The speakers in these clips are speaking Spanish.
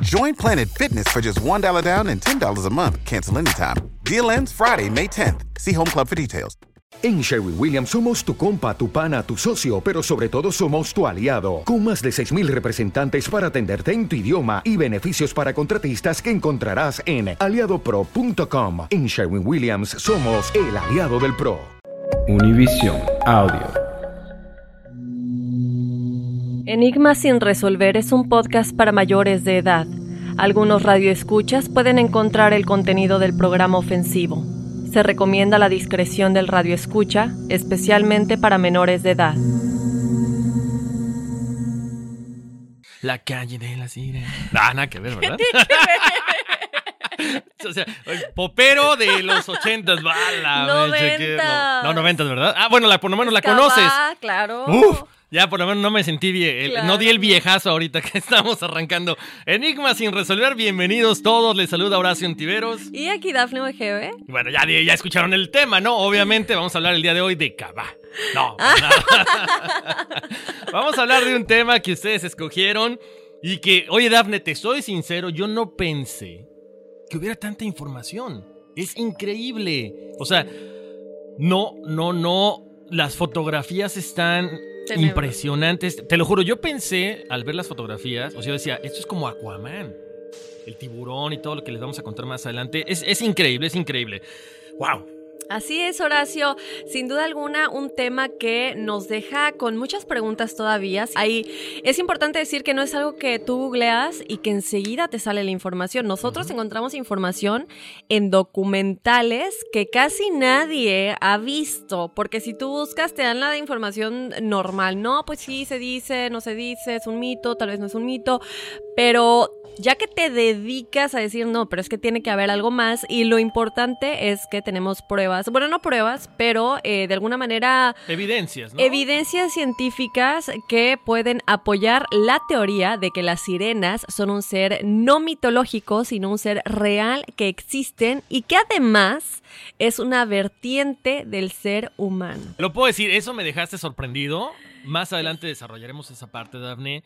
Join Planet Fitness for just $1 down and $10 a month. Cancel anytime. Deal ends Friday, May 10th. See Home Club for details. En Sherwin Williams somos tu compa, tu pana, tu socio, pero sobre todo somos tu aliado, con más de 6.000 representantes para atenderte en tu idioma y beneficios para contratistas que encontrarás en aliadopro.com. En Sherwin Williams somos el aliado del PRO. Univision Audio. Enigma sin resolver es un podcast para mayores de edad. Algunos radioescuchas pueden encontrar el contenido del programa ofensivo. Se recomienda la discreción del radioescucha, especialmente para menores de edad. La calle de la sirena. Ah, nada que ver, ¿verdad? o sea, el popero de los ochentas, bala. Noventas. No, noventas, ¿verdad? Ah, bueno, la, por lo menos la conoces. Ah, claro. Uf, ya por lo menos no me sentí bien. el- No di el viejazo ahorita que estamos arrancando. Enigma sin resolver. Bienvenidos todos. Les saluda Horacio Antiveros. Y aquí Dafne Wegebe. Y Bueno, ya, ya escucharon el tema, ¿no? Obviamente vamos a hablar el día de hoy de Cabá. No, vamos a hablar de un tema que ustedes escogieron y que, oye, Dafne, te soy sincero, yo no pensé que hubiera tanta información. Es increíble. O sea, no, no, no. Las fotografías están Tenebros. impresionantes. Te lo juro, yo pensé al ver las fotografías, o sea, yo decía, esto es como Aquaman. El tiburón y todo lo que les vamos a contar más adelante. Es, es increíble, es increíble. ¡Wow! Así es, Horacio. Sin duda alguna, un tema que nos deja con muchas preguntas todavía. Ahí es importante decir que no es algo que tú googleas y que enseguida te sale la información. Nosotros encontramos información en documentales que casi nadie ha visto, porque si tú buscas te dan la información normal. No, pues sí, se dice, no se dice, es un mito, tal vez no es un mito, pero ya que te dedicas a decir no, pero es que tiene que haber algo más y lo importante es que tenemos pruebas, bueno, no pruebas, pero eh, de alguna manera Evidencias, ¿no? evidencias científicas que pueden apoyar la teoría de que las sirenas son un ser no mitológico, sino un ser real que existen y que además es una vertiente del ser humano. Lo puedo decir, eso me dejaste sorprendido. Más adelante desarrollaremos esa parte, Dafne.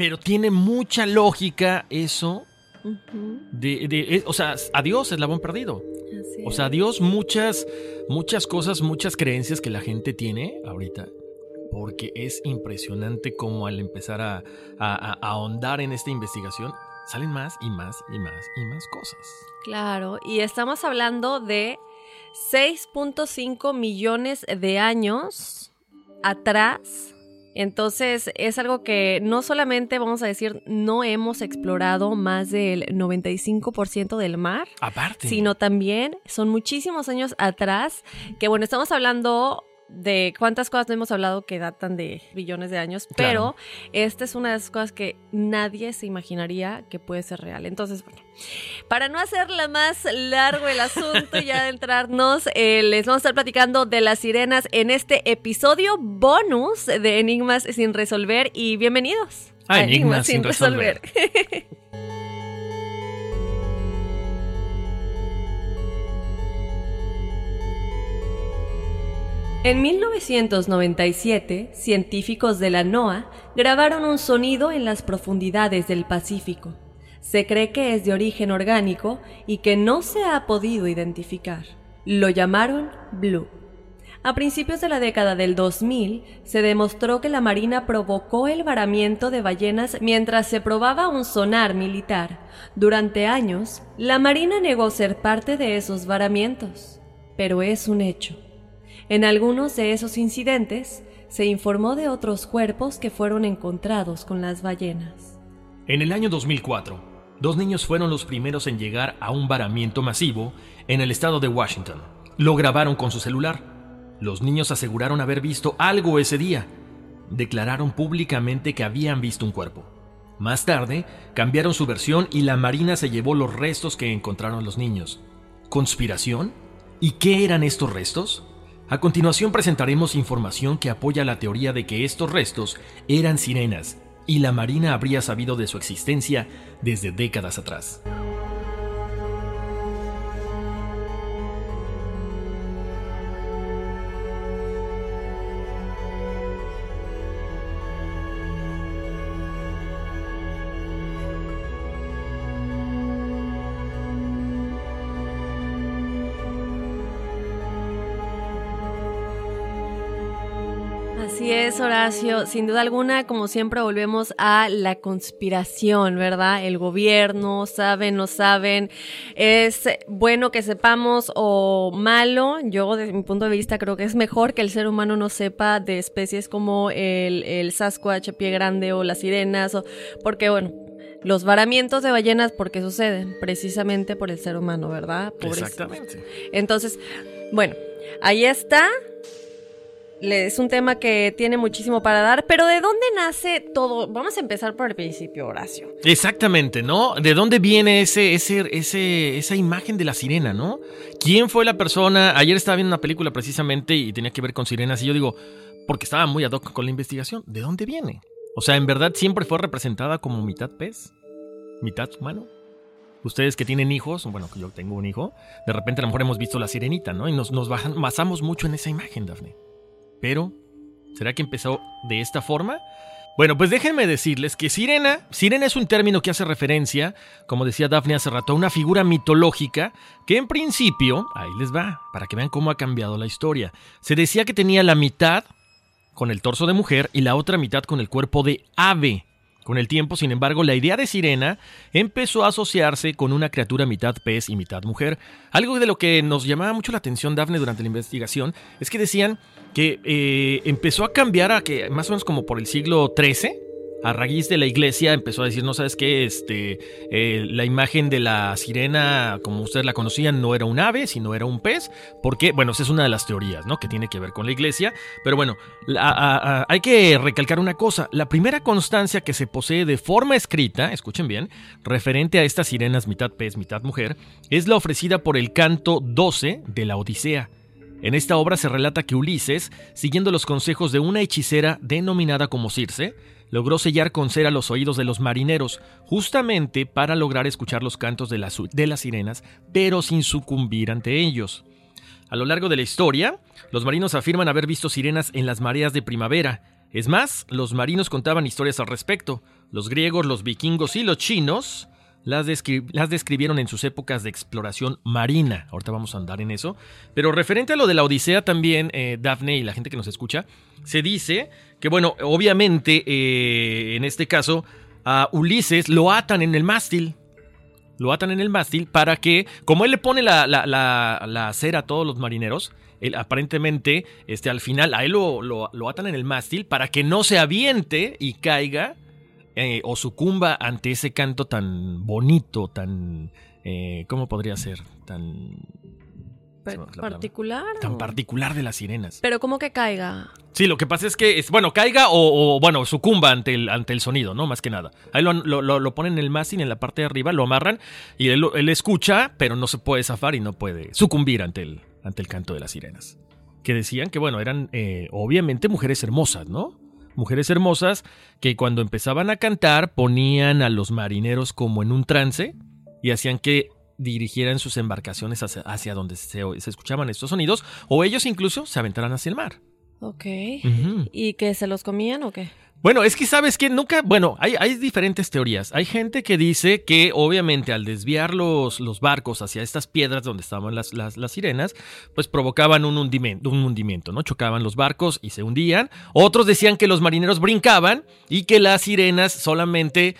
Pero tiene mucha lógica eso Ujú, de, de- eh, o sea, a Dios eslabón perdido. así O sea, a es. Dios muchas, muchas cosas, muchas creencias que la gente tiene ahorita. Porque es impresionante cómo al empezar a, a- a- a ahondar en esta investigación, salen más y más y más y más cosas. Claro, y estamos hablando de 6.5 millones de años atrás. Entonces es algo que no solamente vamos a decir no hemos explorado más del 95% del mar, Aparte. sino también son muchísimos años atrás, que bueno, estamos hablando de cuántas cosas no hemos hablado que datan de billones de años, pero esta es una de esas cosas que nadie se imaginaría que puede ser real. Entonces, bueno, para no hacerla más largo el asunto y adentrarnos, eh, les vamos a estar platicando de las sirenas en este episodio bonus de Enigmas sin resolver y bienvenidos A Enigmas sin resolver. En 1997, científicos de la NOAA grabaron un sonido en las profundidades del Pacífico. Se cree que es de origen orgánico y que no se ha podido identificar. Lo llamaron Blue. A principios de la década del 2000, se demostró que la Marina provocó el varamiento de ballenas mientras se probaba un sonar militar. Durante años, la Marina negó ser parte de esos varamientos, pero es un hecho. En algunos de esos incidentes, se informó de otros cuerpos que fueron encontrados con las ballenas. En el año 2004, dos niños fueron los primeros en llegar a un varamiento masivo en el estado de Washington. Lo grabaron con su celular. Los niños aseguraron haber visto algo ese día. Declararon públicamente que habían visto un cuerpo. Más tarde, cambiaron su versión y la Marina se llevó los restos que encontraron los niños. ¿Conspiración? ¿Y qué eran estos restos? A continuación presentaremos información que apoya la teoría de que estos restos eran sirenas y la Marina habría sabido de su existencia desde décadas atrás. Así es, Horacio. Sin duda alguna, como siempre, volvemos a la conspiración, ¿verdad? El gobierno, saben, no saben. Es bueno que sepamos o malo. Yo, desde mi punto de vista, creo que es mejor que el ser humano no sepa de especies como el, el Sasquatch, pie grande o las sirenas, o, porque, bueno, los varamientos de ballenas, ¿por qué suceden? Precisamente por el ser humano, ¿verdad? Exactamente. Entonces, bueno, ahí está. Es un tema que tiene muchísimo para dar, pero ¿de dónde nace todo? Vamos a empezar por el principio, Horacio. Exactamente, ¿no? ¿De dónde viene ese, ese, ese, esa imagen de la sirena, ¿no? ¿Quién fue la persona? Ayer estaba viendo una película precisamente y tenía que ver con sirenas y yo digo, porque estaba muy ad hoc con la investigación, ¿de dónde viene? O sea, en verdad siempre fue representada como mitad pez, mitad humano. Ustedes que tienen hijos, bueno, que yo tengo un hijo, de repente a lo mejor hemos visto la sirenita, ¿no? Y nos, nos basamos mucho en esa imagen, Dafne. Pero, ¿será que empezó de esta forma? Bueno, pues déjenme decirles que sirena, sirena es un término que hace referencia, como decía Daphne hace rato, a una figura mitológica que en principio, ahí les va, para que vean cómo ha cambiado la historia. Se decía que tenía la mitad con el torso de mujer y la otra mitad con el cuerpo de ave. Con el tiempo, sin embargo, la idea de sirena empezó a asociarse con una criatura mitad pez y mitad mujer. Algo de lo que nos llamaba mucho la atención, Daphne, durante la investigación, es que decían que eh, empezó a cambiar a que más o menos como por el siglo XIII, a raíz de la iglesia empezó a decir, no sabes qué, este, eh, la imagen de la sirena, como ustedes la conocían, no era un ave, sino era un pez, porque, bueno, esa es una de las teorías, ¿no? Que tiene que ver con la iglesia, pero bueno, hay que recalcar una cosa, la primera constancia que se posee de forma escrita, escuchen bien, referente a estas sirenas mitad pez, mitad mujer, es la ofrecida por el canto 12 de la Odisea. En esta obra se relata que Ulises, siguiendo los consejos de una hechicera denominada como Circe, logró sellar con cera los oídos de los marineros, justamente para lograr escuchar los cantos de las, de las sirenas, pero sin sucumbir ante ellos. A lo largo de la historia, los marinos afirman haber visto sirenas en las mareas de primavera. Es más, los marinos contaban historias al respecto. Los griegos, los vikingos y los chinos las, descri- las describieron en sus épocas de exploración marina. Ahorita vamos a andar en eso. Pero referente a lo de la Odisea también, eh, Dafne y la gente que nos escucha, se dice que, bueno, obviamente eh, en este caso a Ulises lo atan en el mástil. Lo atan en el mástil para que, como él le pone la, la, la, la cera a todos los marineros, él, aparentemente este, al final a él lo, lo- lo atan en el mástil para que no se aviente y caiga eh, o sucumba ante ese canto tan bonito, tan... eh, ¿Cómo podría ser? Tan... ¿Particular? Tan o- particular de las sirenas. Pero como que caiga. Sí, lo que pasa es que, es, bueno, caiga o, o, bueno, sucumba ante el, ante el sonido, ¿no? Más que nada. Ahí lo, lo, lo- lo ponen en el mástil, en la parte de arriba, lo amarran y él, él escucha, pero no se puede zafar y no puede sucumbir ante el, ante el canto de las sirenas. Que decían que, bueno, eran eh, obviamente mujeres hermosas, ¿no? Mujeres hermosas que cuando empezaban a cantar ponían a los marineros como en un trance y hacían que dirigieran sus embarcaciones hacia, hacia donde se, se escuchaban estos sonidos o ellos incluso se aventaran hacia el mar. Ok. ¿Y que se los comían o qué? Bueno, es que sabes que nunca, bueno, hay, hay, diferentes teorías. Hay gente que dice que obviamente al desviar los, los barcos hacia estas piedras donde estaban las, las, las sirenas, pues provocaban un hundimiento, un hundimiento, ¿no? Chocaban los barcos y se hundían. Otros decían que los marineros brincaban y que las sirenas solamente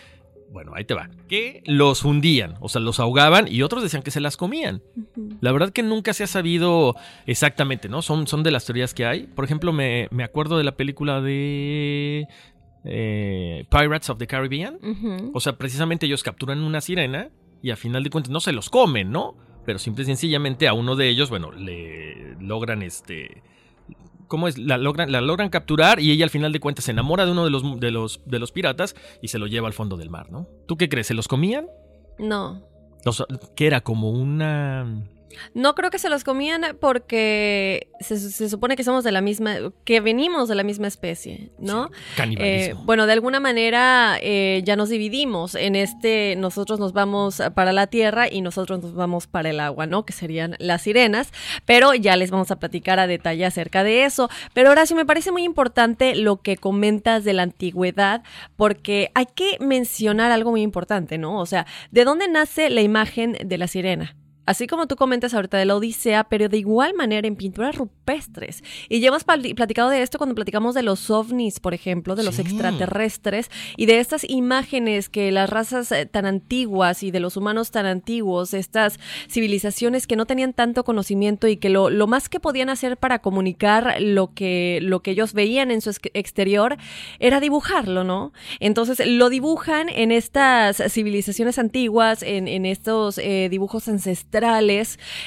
bueno, ahí te va. Que los hundían, o sea, los ahogaban y otros decían que se las comían. La verdad que nunca se ha sabido exactamente, ¿no? Son, son de las teorías que hay. Por ejemplo, me, me acuerdo de la película de eh, Pirates of the Caribbean. O sea, precisamente ellos capturan una sirena y a final de cuentas no se los comen, ¿no? Pero simple y sencillamente a uno de ellos, bueno, le logran este ¿Cómo es? La logran, la logran capturar y ella al final de cuentas se enamora de uno de los, de los, de los piratas y se lo lleva al fondo del mar, ¿no? ¿Tú qué crees? ¿Se los comían? No. ¿Qué era? Como una no creo que se los comían porque se, supone que somos de la misma, que venimos de la misma especie, ¿no? canibalismo. Eh, bueno, de alguna manera eh, ya nos dividimos. En este, nosotros nos vamos para la tierra y nosotros nos vamos para el agua, ¿no? Que serían las sirenas. Pero ya les vamos a platicar a detalle acerca de eso. Pero Horacio, me parece muy importante lo que comentas de la antigüedad, porque hay que mencionar algo muy importante, ¿no? O sea, ¿de dónde nace la imagen de la sirena? Así como tú comentas ahorita de la Odisea, pero de igual manera en pinturas rupestres. Y ya hemos platicado de esto cuando platicamos de los ovnis, por ejemplo, de los extraterrestres y de estas imágenes que las razas eh, tan antiguas y de los humanos tan antiguos, estas civilizaciones que no tenían tanto conocimiento y que lo, lo más que podían hacer para comunicar lo que, lo que ellos veían en su exterior era dibujarlo, ¿no? Entonces lo dibujan en estas civilizaciones antiguas, en, en estos eh, dibujos ancestrales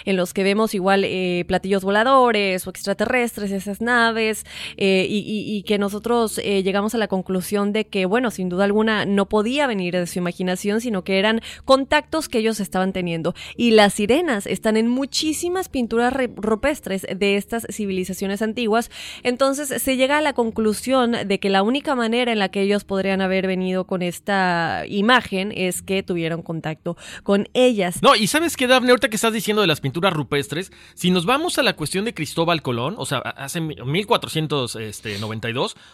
en los que vemos igual eh, platillos voladores o extraterrestres, esas naves, eh, y, que nosotros eh, llegamos a la conclusión de que, bueno, sin duda alguna no podía venir de su imaginación, sino que eran contactos que ellos estaban teniendo. Y las sirenas están en muchísimas pinturas rupestres de estas civilizaciones antiguas, entonces se llega a la conclusión de que la única manera en la que ellos podrían haber venido con esta imagen es que tuvieron contacto con ellas. No, y sabes que Daphne, que estás diciendo de las pinturas rupestres, si nos vamos a la cuestión de Cristóbal Colón, o sea, hace 1492, este,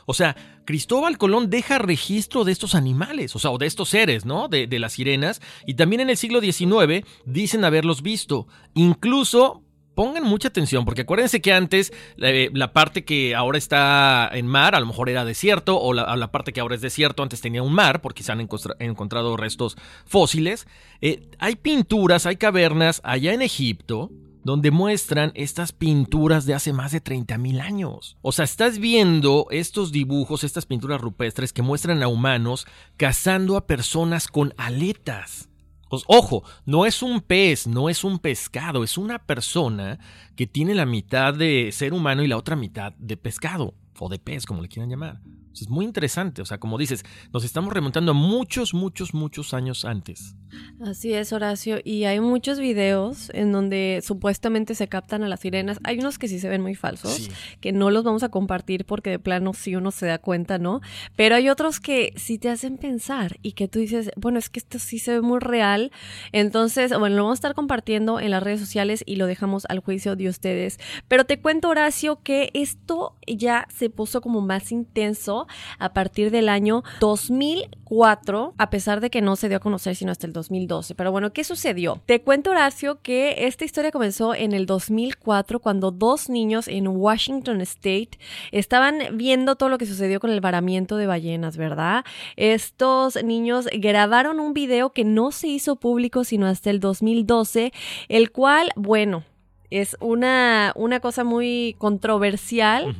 o sea, Cristóbal Colón deja registro de estos animales, o sea, o de estos seres, ¿no? De, de las sirenas, y también en el siglo XIX dicen haberlos visto. Incluso pongan mucha atención, porque acuérdense que antes eh, la parte que ahora está en mar, a lo mejor era desierto, o la, parte que ahora es desierto antes tenía un mar, porque se han encontrado restos fósiles. Eh, hay pinturas, hay cavernas allá en Egipto, donde muestran estas pinturas de hace más de 30.000 años. O sea, estás viendo estos dibujos, estas pinturas rupestres que muestran a humanos cazando a personas con aletas. Pues, ojo, no es un pez, no es un pescado, es una persona que tiene la mitad de ser humano y la otra mitad de pescado, o de pez, como le quieran llamar. Es muy interesante, o sea, como dices, nos estamos remontando a muchos, muchos, muchos años antes. Así es, Horacio, y hay muchos videos en donde supuestamente se captan a las sirenas. Hay unos que sí se ven muy falsos, que no los vamos a compartir porque de plano sí uno se da cuenta, ¿no? Pero hay otros que sí te hacen pensar y que tú dices, bueno, es que esto sí se ve muy real. Entonces, bueno, lo vamos a estar compartiendo en las redes sociales y lo dejamos al juicio de ustedes. Pero te cuento, Horacio, que esto ya se puso como más intenso a partir del año 2004, a pesar de que no se dio a conocer sino hasta el 2012. Pero bueno, ¿qué sucedió? Te cuento, Horacio, que esta historia comenzó en el 2004 cuando dos niños en Washington State estaban viendo todo lo que sucedió con el varamiento de ballenas, ¿verdad? Estos niños grabaron un video que no se hizo público sino hasta el 2012, el cual, bueno, es una, una cosa muy controversial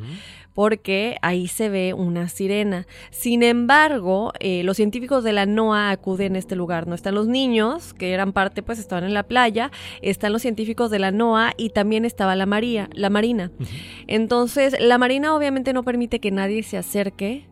porque ahí se ve una sirena. Sin embargo, eh, los científicos de la NOAA acuden a este lugar. No están los niños, que eran parte, pues estaban en la playa, están los científicos de la NOAA y también estaba la, María, la Marina. Entonces, la Marina obviamente no permite que nadie se acerque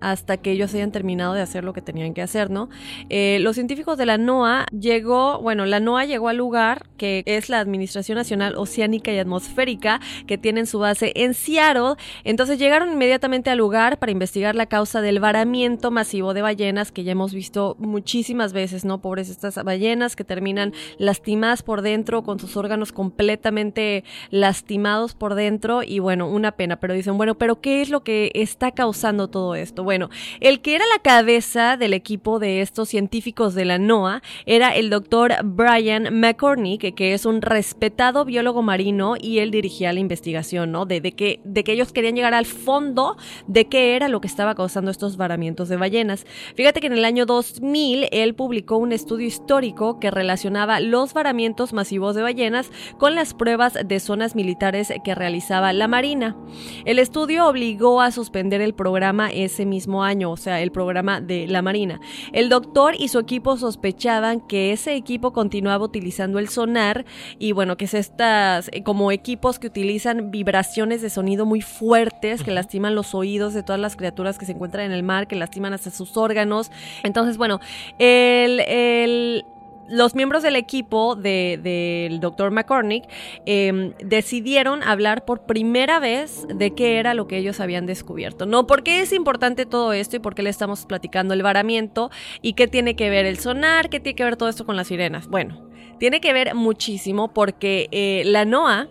hasta que ellos hayan terminado de hacer lo que tenían que hacer, ¿no? Eh, los científicos de la NOAA llegó, bueno, la NOAA llegó al lugar que es la Administración Nacional Oceánica y Atmosférica, que tienen su base en Seattle. Entonces llegaron inmediatamente al lugar para investigar la causa del varamiento masivo de ballenas que ya hemos visto muchísimas veces, ¿no? Pobres estas ballenas que terminan lastimadas por dentro, con sus órganos completamente lastimados por dentro y bueno, una pena, pero dicen, bueno, pero ¿qué es lo que está causando todo esto? Bueno, el que era la cabeza del equipo de estos científicos de la NOAA era el doctor Brian McCormick, que es un respetado biólogo marino y él dirigía la investigación, ¿no? De, de, que, de que ellos querían llegar al fondo de qué era lo que estaba causando estos varamientos de ballenas. Fíjate que en el año 2000 él publicó un estudio histórico que relacionaba los varamientos masivos de ballenas con las pruebas de zonas militares que realizaba la Marina. El estudio obligó a suspender el programa ese mismo año, o sea, el programa de la Marina. El doctor y su equipo sospechaban que ese equipo continuaba utilizando el sonar y bueno, que es estas eh, como equipos que utilizan vibraciones de sonido muy fuertes que lastiman los oídos de todas las criaturas que se encuentran en el mar, que lastiman hasta sus órganos. Entonces, bueno, el, el los miembros del equipo del de, doctor McCormick em, decidieron hablar por primera vez de qué era lo que ellos habían descubierto. ¿No? ¿Por qué es importante todo esto y por qué le estamos platicando el varamiento? ¿Y qué tiene que ver el sonar? ¿Qué tiene que ver todo esto con las sirenas? Bueno, tiene que ver muchísimo porque eh, la NOAA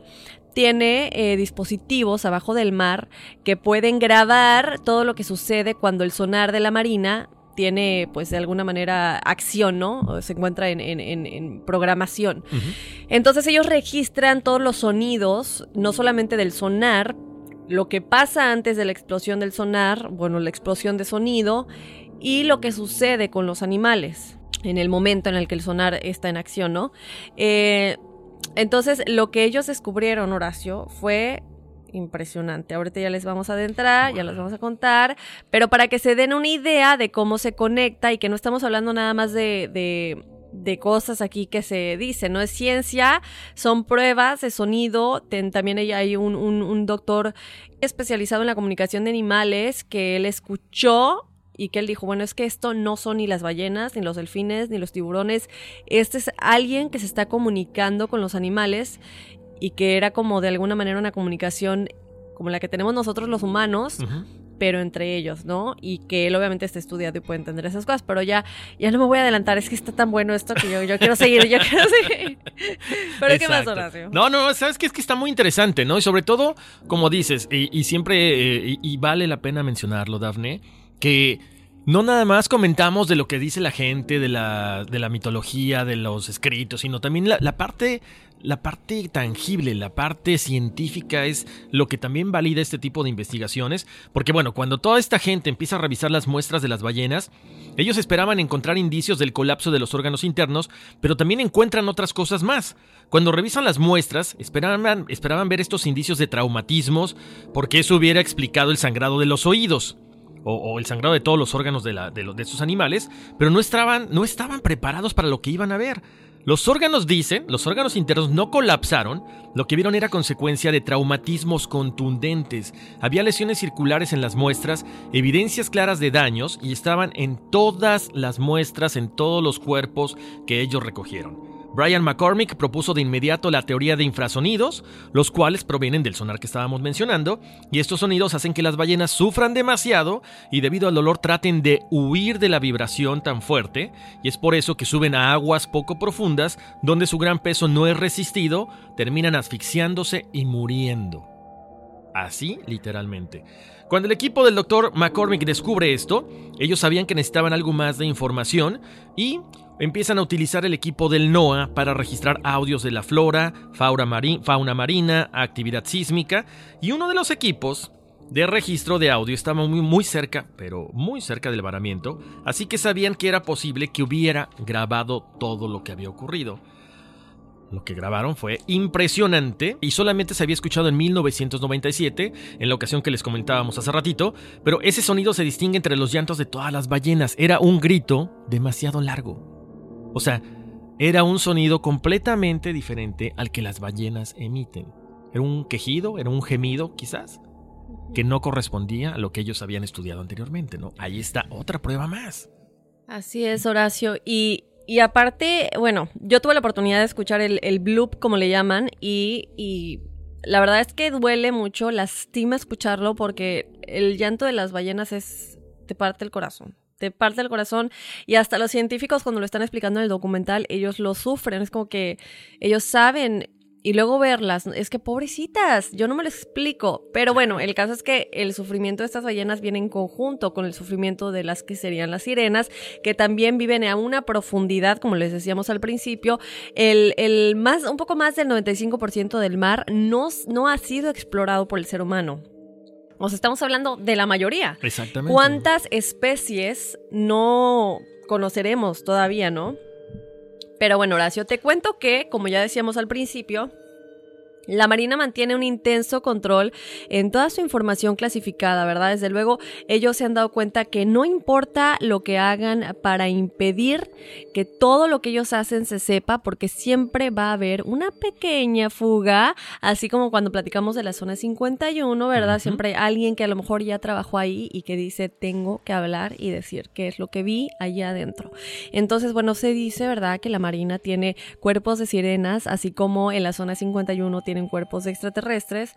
tiene eh, dispositivos abajo del mar que pueden grabar todo lo que sucede cuando el sonar de la marina tiene, pues, de alguna manera acción, ¿no? se encuentra en, programación. Entonces ellos registran todos los sonidos, no solamente del sonar, lo que pasa antes de la explosión del sonar, bueno, la explosión de sonido, y lo que sucede con los animales en el momento en el que el sonar está en acción, ¿no? Eh, entonces, lo que ellos descubrieron, Horacio, fue impresionante. Ahorita ya les vamos a adentrar, ya les vamos a contar, pero para que se den una idea de cómo se conecta y que no estamos hablando nada más de, de, cosas aquí que se dicen, no es ciencia, son pruebas de sonido, también hay un, un, un doctor especializado en la comunicación de animales que él escuchó y que él dijo, bueno, es que esto no son ni las ballenas, ni los delfines, ni los tiburones, este es alguien que se está comunicando con los animales y que era como de alguna manera una comunicación como la que tenemos nosotros los humanos, pero entre ellos, ¿no? Y que él obviamente está estudiado y puede entender esas cosas, pero ya, ya no me voy a adelantar, es que está tan bueno esto que yo, yo quiero seguir, yo quiero seguir. pero ¿qué más, Horacio? No, no, sabes que es que está muy interesante, ¿no? Y sobre todo, como dices, y, siempre, eh, y, vale la pena mencionarlo, Dafne, que no nada más comentamos de lo que dice la gente, de la, de la mitología, de los escritos, sino también la, parte la parte tangible, la parte científica es lo que también valida este tipo de investigaciones, porque bueno, cuando toda esta gente empieza a revisar las muestras de las ballenas, ellos esperaban encontrar indicios del colapso de los órganos internos, pero también encuentran otras cosas más. Cuando revisan las muestras, esperaban, esperaban ver estos indicios de traumatismos, porque eso hubiera explicado el sangrado de los oídos o, el sangrado de todos los órganos de, de estos animales, pero no estaban, no estaban preparados para lo que iban a ver. Los órganos dicen, los órganos internos no colapsaron, lo que vieron era consecuencia de traumatismos contundentes. Había lesiones circulares en las muestras, evidencias claras de daños y estaban en todas las muestras, en todos los cuerpos que ellos recogieron. Brian McCormick propuso de inmediato la teoría de infrasonidos, los cuales provienen del sonar que estábamos mencionando, y estos sonidos hacen que las ballenas sufran demasiado y debido al dolor traten de huir de la vibración tan fuerte, y es por eso que suben a aguas poco profundas, donde su gran peso no es resistido, terminan asfixiándose y muriendo. Así, literalmente. Cuando el equipo del Dr. McCormick descubre esto, ellos sabían que necesitaban algo más de información y empiezan a utilizar el equipo del NOAA para registrar audios de la flora, fauna, marina, actividad sísmica, y uno de los equipos de registro de audio estaba muy, muy cerca, pero muy cerca del varamiento, así que sabían que era posible que hubiera grabado todo lo que había ocurrido. Lo que grabaron fue impresionante y solamente se había escuchado en 1997, en la ocasión que les comentábamos hace ratito, pero ese sonido se distingue entre los llantos de todas las ballenas. Era un grito demasiado largo. O sea, era un sonido completamente diferente al que las ballenas emiten. Era un quejido, era un gemido quizás, que no correspondía a lo que ellos habían estudiado anteriormente, ¿no? Ahí está otra prueba más. Así es, Horacio. Y, y aparte, bueno, yo tuve la oportunidad de escuchar el, el bloop, como le llaman, y, y la verdad es que duele mucho, lastima escucharlo porque el llanto de las ballenas es, te parte el corazón te parte el corazón y hasta los científicos cuando lo están explicando en el documental, ellos lo sufren, es como que ellos saben y luego verlas, es que pobrecitas, yo no me lo explico. Pero bueno, el caso es que el sufrimiento de estas ballenas viene en conjunto con el sufrimiento de las que serían las sirenas, que también viven a una profundidad, como les decíamos al principio. El, el más, un poco más del 95% del mar no, no ha sido explorado por el ser humano. O sea, estamos hablando de la mayoría. Exactamente. ¿Cuántas especies no conoceremos todavía, no? Pero bueno, Horacio, te cuento que, como ya decíamos al principio, la Marina mantiene un intenso control en toda su información clasificada, ¿verdad? Desde luego, ellos se han dado cuenta que no importa lo que hagan para impedir que todo lo que ellos hacen se sepa, porque siempre va a haber una pequeña fuga, así como cuando platicamos de la zona 51, ¿verdad? Siempre hay alguien que a lo mejor ya trabajó ahí y que dice, tengo que hablar y decir qué es lo que vi allá adentro. Entonces, bueno, se dice, ¿verdad? Que la Marina tiene cuerpos de sirenas, así como en la zona 51 tiene en cuerpos extraterrestres.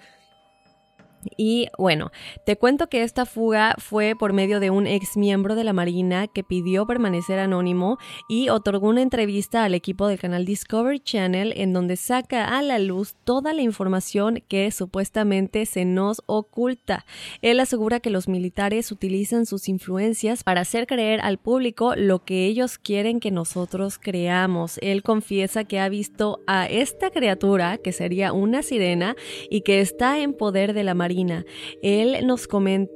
Y bueno, te cuento que esta fuga fue por medio de un ex miembro de la Marina que pidió permanecer anónimo y otorgó una entrevista al equipo del canal Discovery Channel en donde saca a la luz toda la información que supuestamente se nos oculta. Él asegura que los militares utilizan sus influencias para hacer creer al público lo que ellos quieren que nosotros creamos. Él confiesa que ha visto a esta criatura, que sería una sirena, y que está en poder de la Marina él, nos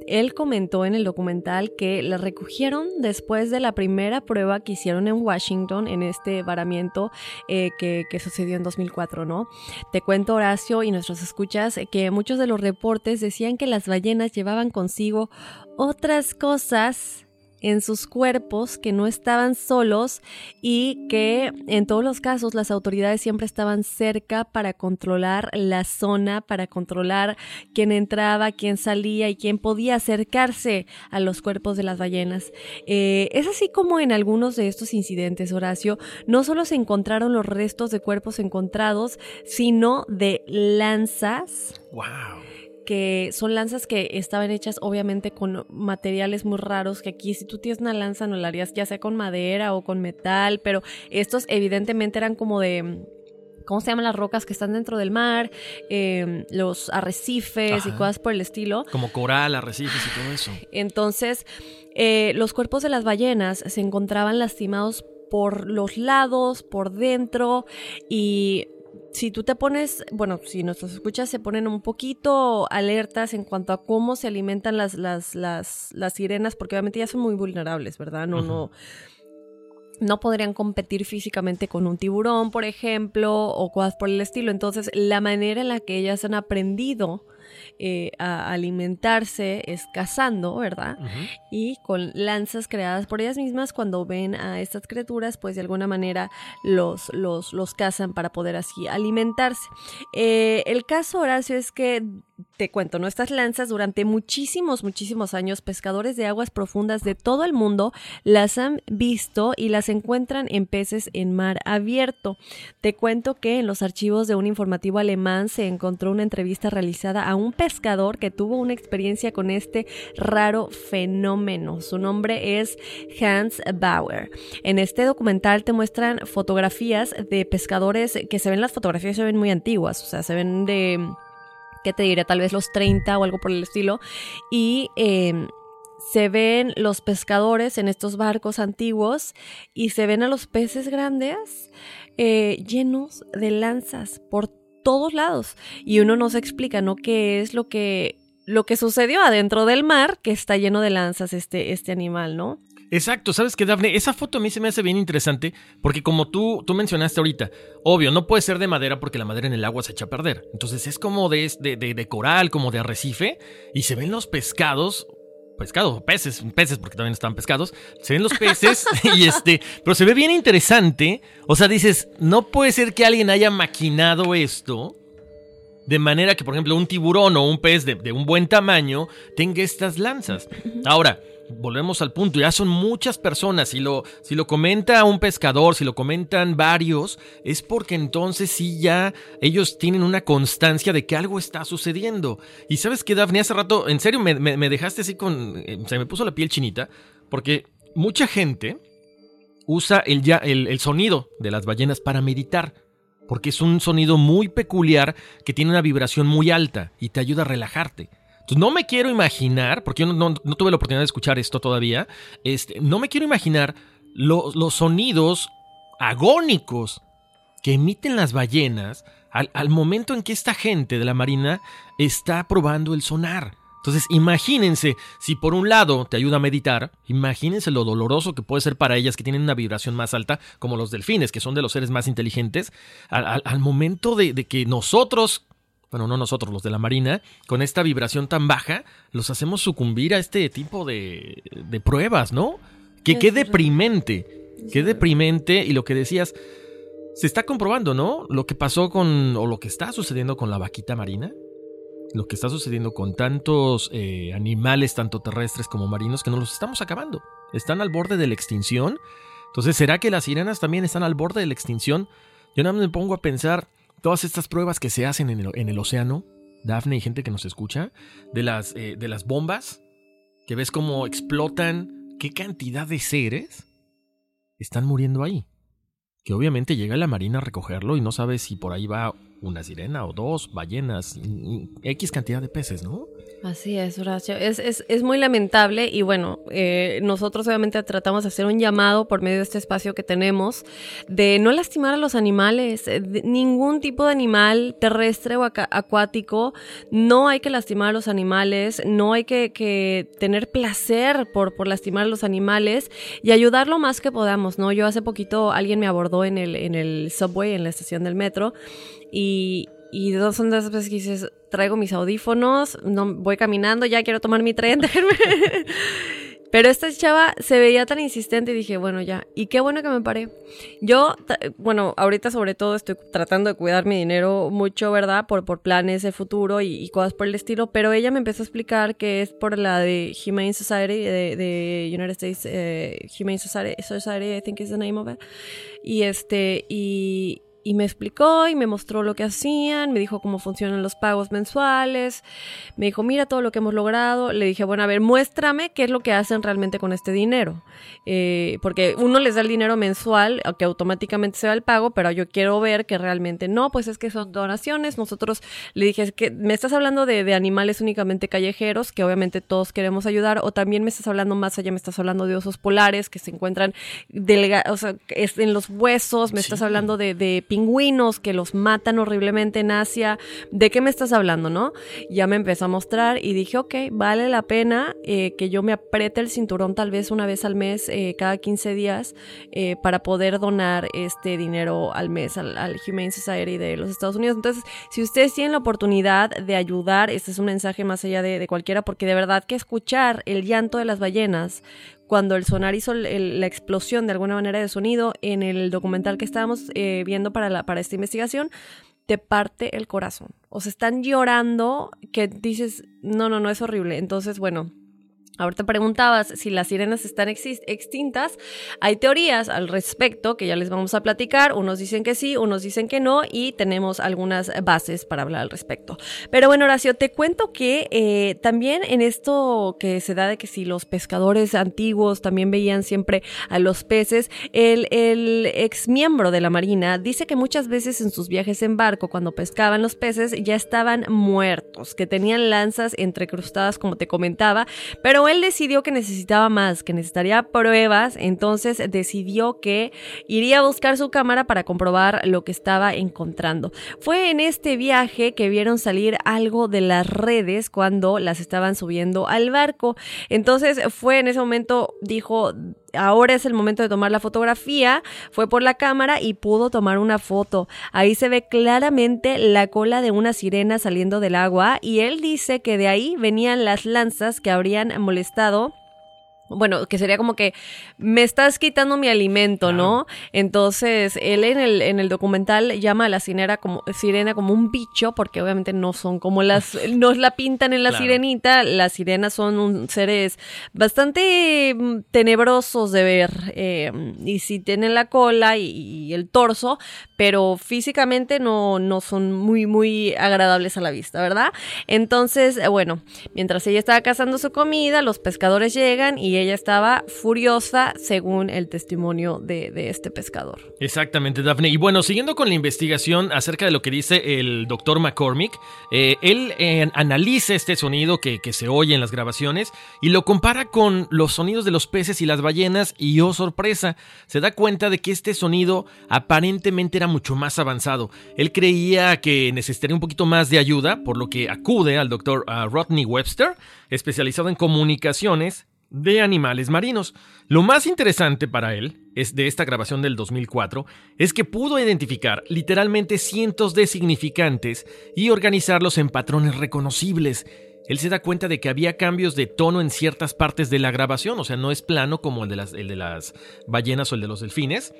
él comentó en el documental que la recogieron después de la primera prueba que hicieron en Washington en este varamiento eh, que, que, sucedió en 2004, ¿no? Te cuento, Horacio, y nuestros escuchas, que muchos de los reportes decían que las ballenas llevaban consigo otras cosas en sus cuerpos, que no estaban solos y que en todos los casos las autoridades siempre estaban cerca para controlar la zona, para controlar quién entraba, quién salía y quién podía acercarse a los cuerpos de las ballenas. Eh, es así como en algunos de estos incidentes, Horacio, no solo se encontraron los restos de cuerpos encontrados, sino de lanzas. ¡Wow! Que son lanzas que estaban hechas obviamente con materiales muy raros, que aquí si tú tienes una lanza no la harías ya sea con madera o con metal, pero estos evidentemente eran como de... ¿Cómo se llaman las rocas que están dentro del mar? Em, los arrecifes y cosas por el estilo. Como coral, arrecifes y todo eso. Entonces, eh, los cuerpos de las ballenas se encontraban lastimados por los lados, por dentro y si tú te pones, bueno, si nuestros escuchas se ponen un poquito alertas en cuanto a cómo se alimentan las, las, las, las sirenas, porque obviamente ya son muy vulnerables, ¿verdad? No, no no podrían competir físicamente con un tiburón, por ejemplo, o cosas por el estilo. Entonces, la manera en la que ellas han aprendido eh, a alimentarse es cazando, ¿verdad? Y con lanzas creadas por ellas mismas, cuando ven a estas criaturas, pues de alguna manera los, los, los cazan para poder así alimentarse. Eh, el caso, Horacio, es que te cuento, nuestras lanzas durante muchísimos, muchísimos años, pescadores de aguas profundas de todo el mundo las han visto y las encuentran en peces en mar abierto. Te cuento que en los archivos de un informativo alemán se encontró una entrevista realizada a un pescador que tuvo una experiencia con este raro fenómeno. Su nombre es Hans Bauer. En este documental te muestran fotografías de pescadores que se ven, las fotografías se ven muy antiguas, o sea, se ven de ¿qué te diré? Tal vez los 30 o algo por el estilo. Y em, se ven los pescadores en estos barcos antiguos y se ven a los peces grandes eh, llenos de lanzas por todos lados. Y uno no se explica, ¿no? ¿Qué es lo que, lo que sucedió adentro del mar que está lleno de lanzas este, este animal, ¿no? Exacto, sabes que Dafne, esa foto a mí se me hace bien interesante porque como tú, tú mencionaste ahorita, obvio, no puede ser de madera porque la madera en el agua se echa a perder. Entonces es como de, de, de, coral, como de arrecife, y se ven los pescados, pescados, peces, peces porque también están pescados, se ven los peces y este, pero se ve bien interesante, o sea, dices, no puede ser que alguien haya maquinado esto de manera que, por ejemplo, un tiburón o un pez de, de un buen tamaño tenga estas lanzas. Ahora, volvemos al punto, ya son muchas personas, si lo, si lo comenta un pescador, si lo comentan varios, es porque entonces sí ya ellos tienen una constancia de que algo está sucediendo. Y sabes que Daphne, hace rato, en serio, me, dejaste así con, eh, se me puso la piel chinita, porque mucha gente usa el, el, el sonido de las ballenas para meditar. porque es un sonido muy peculiar que tiene una vibración muy alta y te ayuda a relajarte. Entonces, no me quiero imaginar, porque yo no, tuve la oportunidad de escuchar esto todavía, este, no me quiero imaginar los sonidos agónicos que emiten las ballenas al, al, momento en que esta gente de la Marina está probando el sonar. Entonces, imagínense, si por un lado te ayuda a meditar, imagínense lo doloroso que puede ser para ellas que tienen una vibración más alta, como los delfines, que son de los seres más inteligentes, al, momento de, que nosotros, bueno, no nosotros, los de la Marina, con esta vibración tan baja, los hacemos sucumbir a este tipo de, de pruebas, ¿no? Que qué deprimente, qué deprimente, y lo que decías, se está comprobando, ¿no? Lo que pasó con, o lo que está sucediendo con la vaquita marina lo que está sucediendo con tantos eh, animales, tanto terrestres como marinos, que nos los estamos acabando. Están al borde de la extinción. Entonces, ¿será que las sirenas también están al borde de la extinción? Yo nada más me pongo a pensar todas estas pruebas que se hacen en el, océano, Dafne y gente que nos escucha, de las, eh, de las bombas, que ves cómo explotan, qué cantidad de seres están muriendo ahí. Que obviamente llega la marina a recogerlo y no sabe si por ahí va una sirena o dos ballenas, X cantidad de peces, ¿no? Así es, Horacio. Es, es, es muy lamentable y bueno, eh, nosotros obviamente tratamos de hacer un llamado por medio de este espacio que tenemos de no lastimar a los animales, eh, ningún tipo de animal terrestre o acuático, no hay que lastimar a los animales, no hay que, que, tener placer por, por lastimar a los animales y ayudar lo más que podamos, ¿no? Yo hace poquito alguien me abordó en el, en el subway, en la estación del metro y, y dos son de esas veces que dices, traigo mis audífonos, no voy caminando, ya quiero tomar mi tren, Pero esta chava se veía tan insistente y dije, bueno, ya. Y qué bueno que me paré. Yo, bueno, ahorita sobre todo estoy tratando de cuidar mi dinero mucho, ¿verdad? Por, por planes de futuro y, cosas por el estilo. Pero ella me empezó a explicar que es por la de Humane Society, de, de United States eh, Humane Society, Society, I think is the name of it. Y este, y, y me explicó y me mostró lo que hacían, me dijo cómo funcionan los pagos mensuales, me dijo, mira todo lo que hemos logrado. Le dije, bueno, a ver, muéstrame qué es lo que hacen realmente con este dinero. Eh, porque uno les da el dinero mensual, que automáticamente se va el pago, pero yo quiero ver que realmente no, pues es que son donaciones. Nosotros le dije, es que me estás hablando de, animales únicamente callejeros, que obviamente todos queremos ayudar, o también me estás hablando más allá, me estás hablando de osos polares que se encuentran o sea, en los huesos, me estás hablando de, de pingüinos que los matan horriblemente en Asia. ¿De qué me estás hablando, no? Ya me empezó a mostrar y dije, ok, vale la pena eh, que yo me apriete el cinturón tal vez una vez al mes, eh, cada 15 días, eh, para poder donar este dinero al mes al, Humane Society de los Estados Unidos. Entonces, si ustedes tienen la oportunidad de ayudar, este es un mensaje más allá de, de cualquiera, porque de verdad que escuchar el llanto de las ballenas cuando el sonar hizo la explosión de alguna manera de sonido en el documental que estábamos eh, viendo para, la, para esta investigación, te parte el corazón. O se están llorando que dices, no, no, no, es horrible. Entonces, bueno, Ahorita preguntabas si las sirenas están extintas. Hay teorías al respecto que ya les vamos a platicar. Unos dicen que sí, unos dicen que no y tenemos algunas bases para hablar al respecto. Pero bueno, Horacio, te cuento que eh, también en esto que se da de que si los pescadores antiguos también veían siempre a los peces, el, el ex miembro de la Marina dice que muchas veces en sus viajes en barco, cuando pescaban los peces, ya estaban muertos, que tenían lanzas entrecrustadas, como te comentaba, pero él decidió que necesitaba más, que necesitaría pruebas, entonces decidió que iría a buscar su cámara para comprobar lo que estaba encontrando. Fue en este viaje que vieron salir algo de las redes cuando las estaban subiendo al barco. Entonces fue en ese momento, dijo, ahora es el momento de tomar la fotografía, fue por la cámara y pudo tomar una foto. Ahí se ve claramente la cola de una sirena saliendo del agua y él dice que de ahí venían las lanzas que habrían molestado bueno, que sería como que me estás quitando mi alimento, ¿no? Entonces, él en el, en el documental llama a la sirena como, sirena como un bicho, porque obviamente no son como las, nos la pintan en la sirenita, las sirenas son seres bastante mm, tenebrosos de ver, eh, y si tienen la cola y, el torso, pero físicamente no, no son muy, muy agradables a la vista, ¿verdad? Entonces, eh, bueno, mientras ella estaba cazando su comida, los pescadores llegan y y ella estaba furiosa según el testimonio de, este pescador. Exactamente, Daphne. Y bueno, siguiendo con la investigación acerca de lo que dice el doctor McCormick, eh, él eh, analiza este sonido que, se oye en las grabaciones y lo compara con los sonidos de los peces y las ballenas y oh sorpresa, se da cuenta de que este sonido aparentemente era mucho más avanzado. Él creía que necesitaría un poquito más de ayuda, por lo que acude al doctor uh, Rodney Webster, especializado en comunicaciones de animales marinos. Lo más interesante para él es de esta grabación del 2004 es que pudo identificar literalmente cientos de significantes y organizarlos en patrones reconocibles. Él se da cuenta de que había cambios de tono en ciertas partes de la grabación, o sea, no es plano como el de las, el de las ballenas o el de los delfines.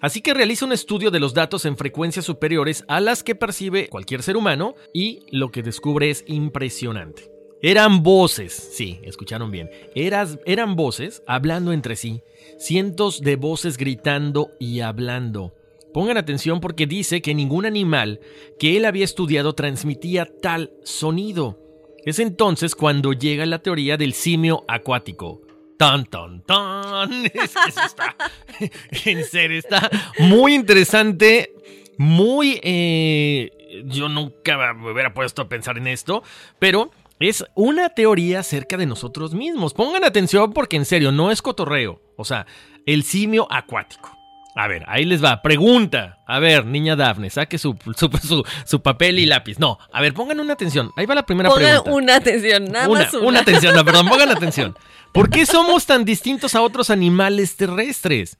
Así que realiza un estudio de los datos en frecuencias superiores a las que percibe cualquier ser humano y lo que descubre es impresionante. Eran voces, sí, escucharon bien, eran voces hablando entre sí, cientos de voces gritando y hablando. Pongan atención porque dice que ningún animal que él había estudiado transmitía tal sonido. Es entonces cuando llega la teoría del simio acuático. Tan, tan, tan. Eso está. En serio, está muy interesante. Muy. eh, yo nunca me hubiera puesto a pensar en esto. Pero es una teoría acerca de nosotros mismos. Pongan atención porque en serio, no es cotorreo. O sea, el simio acuático. A ver, ahí les va. Pregunta. A ver, niña Dafne, saque su, su, su- su papel y lápiz. No, a ver, pongan una atención. Ahí va la primera Pongan pregunta. una atención, nada una, más una. una atención, no, perdón, pongan atención. ¿Por qué somos tan distintos a otros animales terrestres?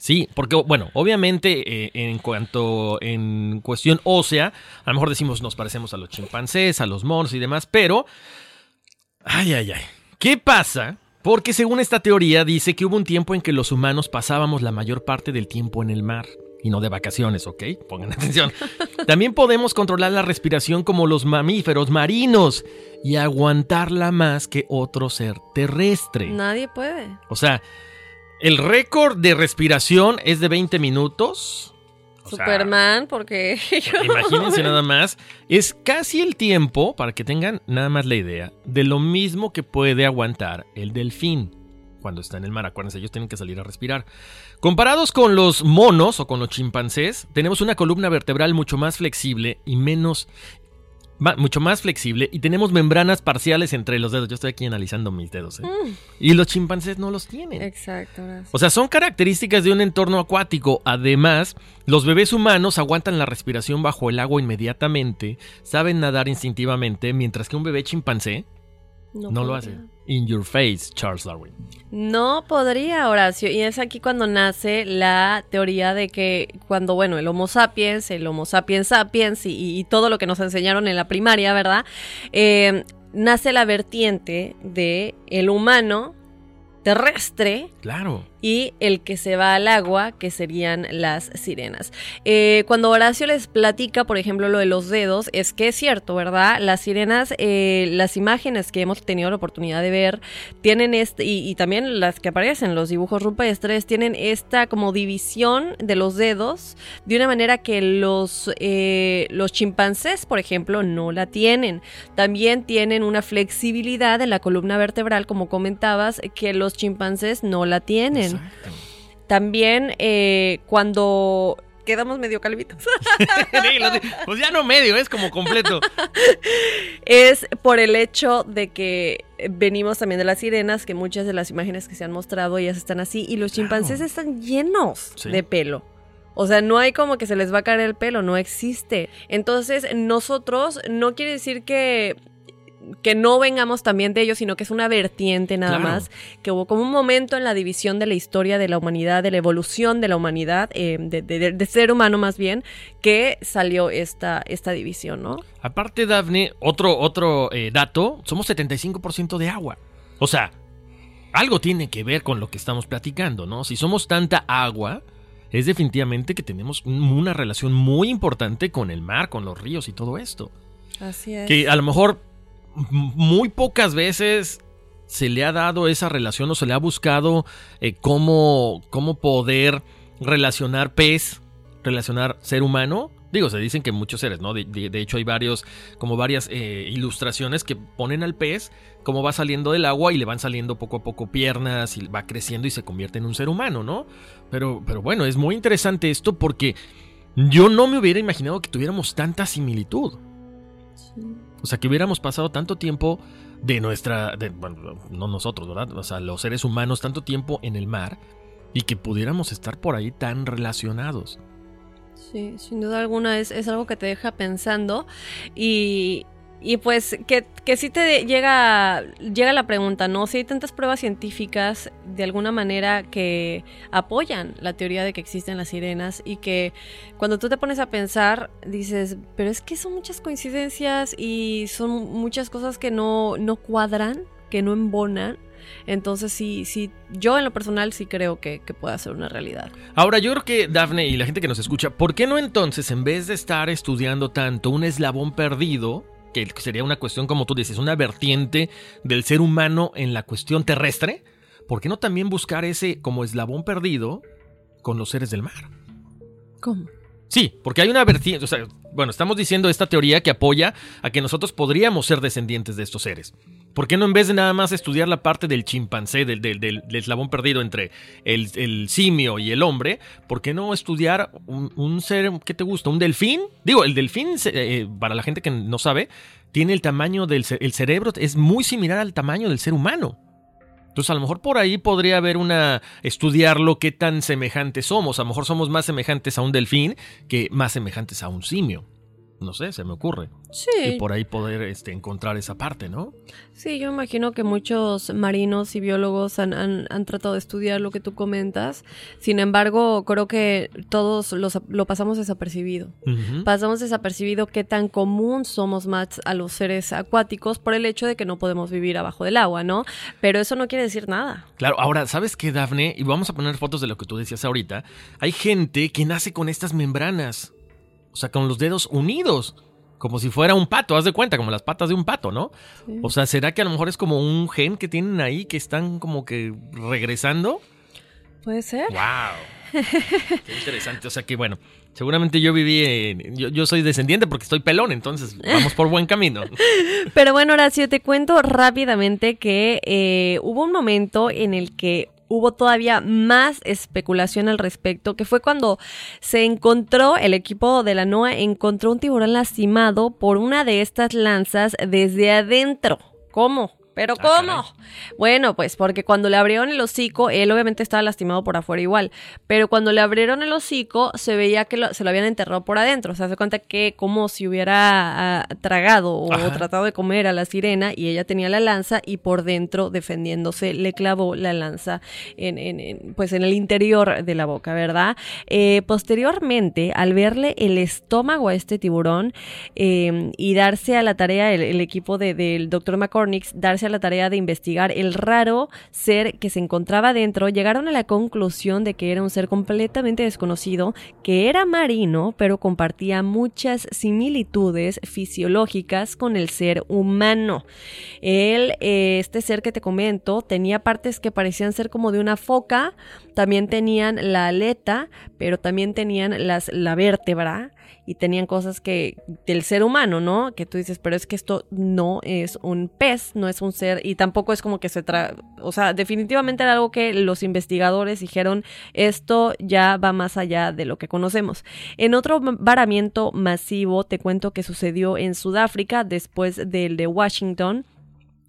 Sí, porque, bueno, obviamente eh, en cuanto en cuestión ósea, a lo mejor decimos nos parecemos a los chimpancés, a los monos y demás, pero... Ay, ay, ay. ¿Qué pasa? Porque según esta teoría dice que hubo un tiempo en que los humanos pasábamos la mayor parte del tiempo en el mar. Y no de vacaciones, ¿ok? Pongan atención. También podemos controlar la respiración como los mamíferos marinos y aguantarla más que otro ser terrestre. Nadie puede. O sea, el récord de respiración es de 20 minutos. O sea, Superman, porque yo- Imagínense nada más. Es casi el tiempo, para que tengan nada más la idea, de lo mismo que puede aguantar el delfín cuando está en el mar. Acuérdense, ellos tienen que salir a respirar. Comparados con los monos o con los chimpancés, tenemos una columna vertebral mucho más flexible y menos. Mucho más flexible y tenemos membranas parciales entre los dedos. Yo estoy aquí analizando mis dedos. ¿eh? Y los chimpancés no los tienen. Exacto. gracias. O sea, son características de un entorno acuático. Además, los bebés humanos aguantan la respiración bajo el agua inmediatamente, saben nadar instintivamente, mientras que un bebé chimpancé no, lo hace. In your face, Charles Darwin. No podría, Horacio. Y es aquí cuando nace la teoría de que cuando, bueno, el Homo sapiens, el Homo sapiens sapiens y, y todo lo que nos enseñaron en la primaria, ¿verdad? Eh, nace la vertiente de el humano terrestre Claro. Y el que se va al agua, que serían las sirenas. Eh, cuando Horacio les platica, por ejemplo, lo de los dedos, es que es cierto, ¿verdad? Las sirenas, eh, las imágenes que hemos tenido la oportunidad de ver, tienen este, y, también las que aparecen, los dibujos rupestres, tienen esta como división de los dedos, de una manera que los, eh, los chimpancés, por ejemplo, no la tienen. También tienen una flexibilidad en la columna vertebral, como comentabas, que los chimpancés no la tienen. Exacto. También eh, cuando quedamos medio calvitos, pues ya no medio, es como completo. es por el hecho de que venimos también de las sirenas, que muchas de las imágenes que se han mostrado ellas están así, y los chimpancés Claro. están llenos Sí. de pelo. O sea, no hay como que se les va a caer el pelo, no existe. Entonces, nosotros no quiere decir que que no vengamos también de ellos, sino que es una vertiente nada Claro. más, que hubo como un momento en la división de la historia de la humanidad, de la evolución de la humanidad, eh, de, de- de ser humano más bien, que salió esta, esta división, ¿no? Aparte, Daphne, otro, otro eh, dato, somos 75% de agua. O sea, algo tiene que ver con lo que estamos platicando, ¿no? Si somos tanta agua, es definitivamente que tenemos un- una relación muy importante con el mar, con los ríos y todo esto. Así es. Que a lo mejor muy pocas veces se le ha dado esa relación o se le ha buscado eh, cómo, cómo poder relacionar pez, relacionar ser humano Digo, se dicen que muchos seres, ¿no? De, hecho, hay varios, como varias eh, ilustraciones que ponen al pez como va saliendo del agua y le van saliendo poco a poco piernas y va creciendo y se convierte en un ser humano, ¿no? Pero, pero bueno, es muy interesante esto porque yo no me hubiera imaginado que tuviéramos tanta similitud. O sea, que hubiéramos pasado tanto tiempo de nuestra, de- bueno, no nosotros, ¿verdad? O sea, los seres humanos tanto tiempo en el mar y que pudiéramos estar por ahí tan relacionados. Sí, sin duda alguna es, es algo que te deja pensando y, y pues que, que sí te llega, llega la pregunta, ¿no? Si hay tantas pruebas científicas de alguna manera que apoyan la teoría de que existen las sirenas y que cuando tú te pones a pensar dices, pero es que son muchas coincidencias y son muchas cosas que no, no cuadran, que no embonan. Entonces sí, sí, yo en lo personal sí creo que, que puede ser una realidad. Ahora, yo creo que Dafne y la gente que nos escucha, ¿por qué no entonces, en vez de estar estudiando tanto un eslabón perdido, que sería una cuestión, como tú dices, una vertiente del ser humano en la cuestión terrestre, ¿por qué no también buscar ese como eslabón perdido con los seres del mar? ¿Cómo? Sí, porque hay una vertiente, o sea, bueno, estamos diciendo esta teoría que apoya a que nosotros podríamos ser descendientes de estos seres. ¿Por qué no en vez de nada más estudiar la parte del chimpancé, del, del- del- eslabón perdido entre el, el simio y el hombre, ¿por qué no estudiar un, un ser, ¿qué te gusta? ¿Un delfín? Digo, el delfín, eh, para la gente que no sabe, tiene el tamaño del el cerebro, es muy similar al tamaño del ser humano. Entonces, a lo mejor por ahí podría haber una. estudiarlo qué tan semejantes somos. A lo mejor somos más semejantes a un delfín que más semejantes a un simio. No sé, se me ocurre. Sí. Y por ahí poder este, encontrar esa parte, ¿no? Sí, yo imagino que muchos marinos y biólogos han, han- han tratado de estudiar lo que tú comentas. Sin embargo, creo que todos los- lo pasamos desapercibido. Pasamos desapercibido qué tan común somos más a los seres acuáticos por el hecho de que no podemos vivir abajo del agua, ¿no? Pero eso no quiere decir nada. Claro, ahora, ¿sabes qué, Dafne? Y vamos a poner fotos de lo que tú decías ahorita. Hay gente que nace con estas membranas. O sea, con los dedos unidos. Como si fuera un pato, haz de cuenta, como las patas de un pato, ¿no? O sea, ¿será que a lo mejor es como un gen que tienen ahí que están como que regresando? Puede ser. ¡Wow! Qué interesante. O sea que bueno, seguramente yo viví. en- yo, yo soy descendiente porque estoy pelón, entonces vamos por buen camino. Pero bueno, Horacio, te cuento rápidamente que eh, hubo un momento en el que hubo todavía más especulación al respecto, que fue cuando se encontró, el equipo de la NOAA encontró un tiburón lastimado por una de estas lanzas desde adentro. ¿Cómo? ¿Pero Ah, cómo? Bueno, pues porque cuando le abrieron el hocico, él obviamente estaba lastimado por afuera igual, pero cuando le abrieron el hocico se veía que lo- se lo habían enterrado por adentro, o sea, se cuenta que como si hubiera ah, tragado o Ajá. tratado de comer a la sirena y ella tenía la lanza y por dentro defendiéndose le clavó la lanza en, en- en, pues en el interior de la boca, ¿verdad? Eh, posteriormente, al verle el estómago a este tiburón eh, y darse a la tarea, el, el equipo de- del doctor McCormick, darse a la tarea de investigar el raro ser que se encontraba dentro, llegaron a la conclusión de que era un ser completamente desconocido, que era marino, pero compartía muchas similitudes fisiológicas con el ser humano. Él, eh, este ser que te comento, tenía partes que parecían ser como de una foca, también tenían la aleta, pero también tenían las, la vértebra y tenían cosas que del ser humano, ¿no? Que tú dices, pero es que esto no es un pez, no es un ser y tampoco es como que se tra... O sea, definitivamente era algo que los investigadores dijeron, esto ya va más allá de lo que conocemos. En otro varamiento masivo, te cuento que sucedió en Sudáfrica después del de Washington.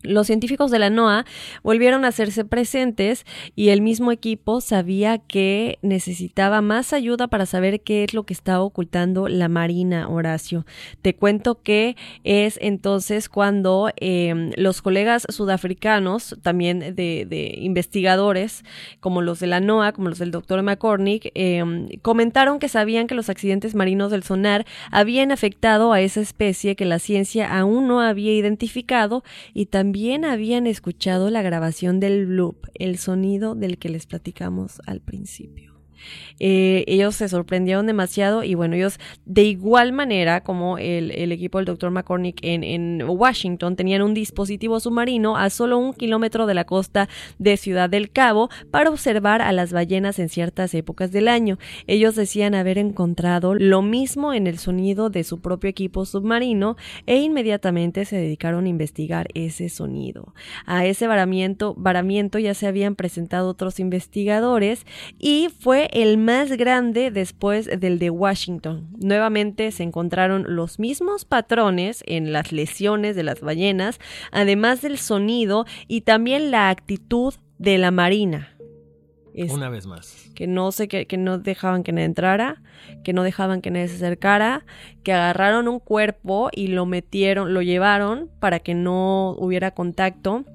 Los científicos de la NOAA volvieron a hacerse presentes y el mismo equipo sabía que necesitaba más ayuda para saber qué es lo que estaba ocultando la Marina, Horacio. Te cuento que es entonces cuando eh, los colegas sudafricanos, también de, investigadores, como los de la NOAA, como los del doctor McCormick, eh, comentaron que sabían que los accidentes marinos del sonar habían afectado a esa especie que la ciencia aún no había identificado y también también habían escuchado la grabación del bloop, el sonido del que les platicamos al principio. Eh, ellos se sorprendieron demasiado y bueno, ellos de igual manera como el, el equipo del Dr. McCormick en, en, Washington tenían un dispositivo submarino a solo un kilómetro de la costa de Ciudad del Cabo para observar a las ballenas en ciertas épocas del año. Ellos decían haber encontrado lo mismo en el sonido de su propio equipo submarino e inmediatamente se dedicaron a investigar ese sonido. A ese varamiento, varamiento ya se habían presentado otros investigadores y fue el más grande después del de Washington. Nuevamente se encontraron los mismos patrones en las lesiones de las ballenas, además del sonido y también la actitud de la marina. Una vez más. Que no sé, que, que, no dejaban que nadie entrara, que no dejaban que nadie se acercara, que agarraron un cuerpo y lo metieron, lo llevaron para que no hubiera contacto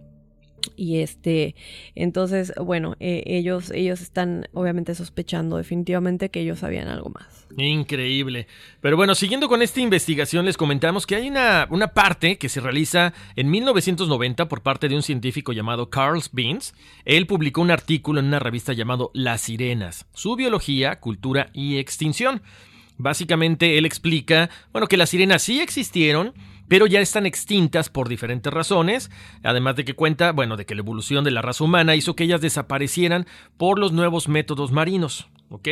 y este, entonces, bueno, eh, ellos, ellos están obviamente sospechando definitivamente que ellos sabían algo más. Increíble. Pero bueno, siguiendo con esta investigación, les comentamos que hay una, una parte que se realiza en 1990 por parte de un científico llamado Carl Beans. Él publicó un artículo en una revista llamado Las Sirenas, su biología, cultura y extinción. Básicamente él explica, bueno, que las sirenas sí existieron, pero ya están extintas por diferentes razones, además de que cuenta, bueno, de que la evolución de la raza humana hizo que ellas desaparecieran por los nuevos métodos marinos. ¿Ok?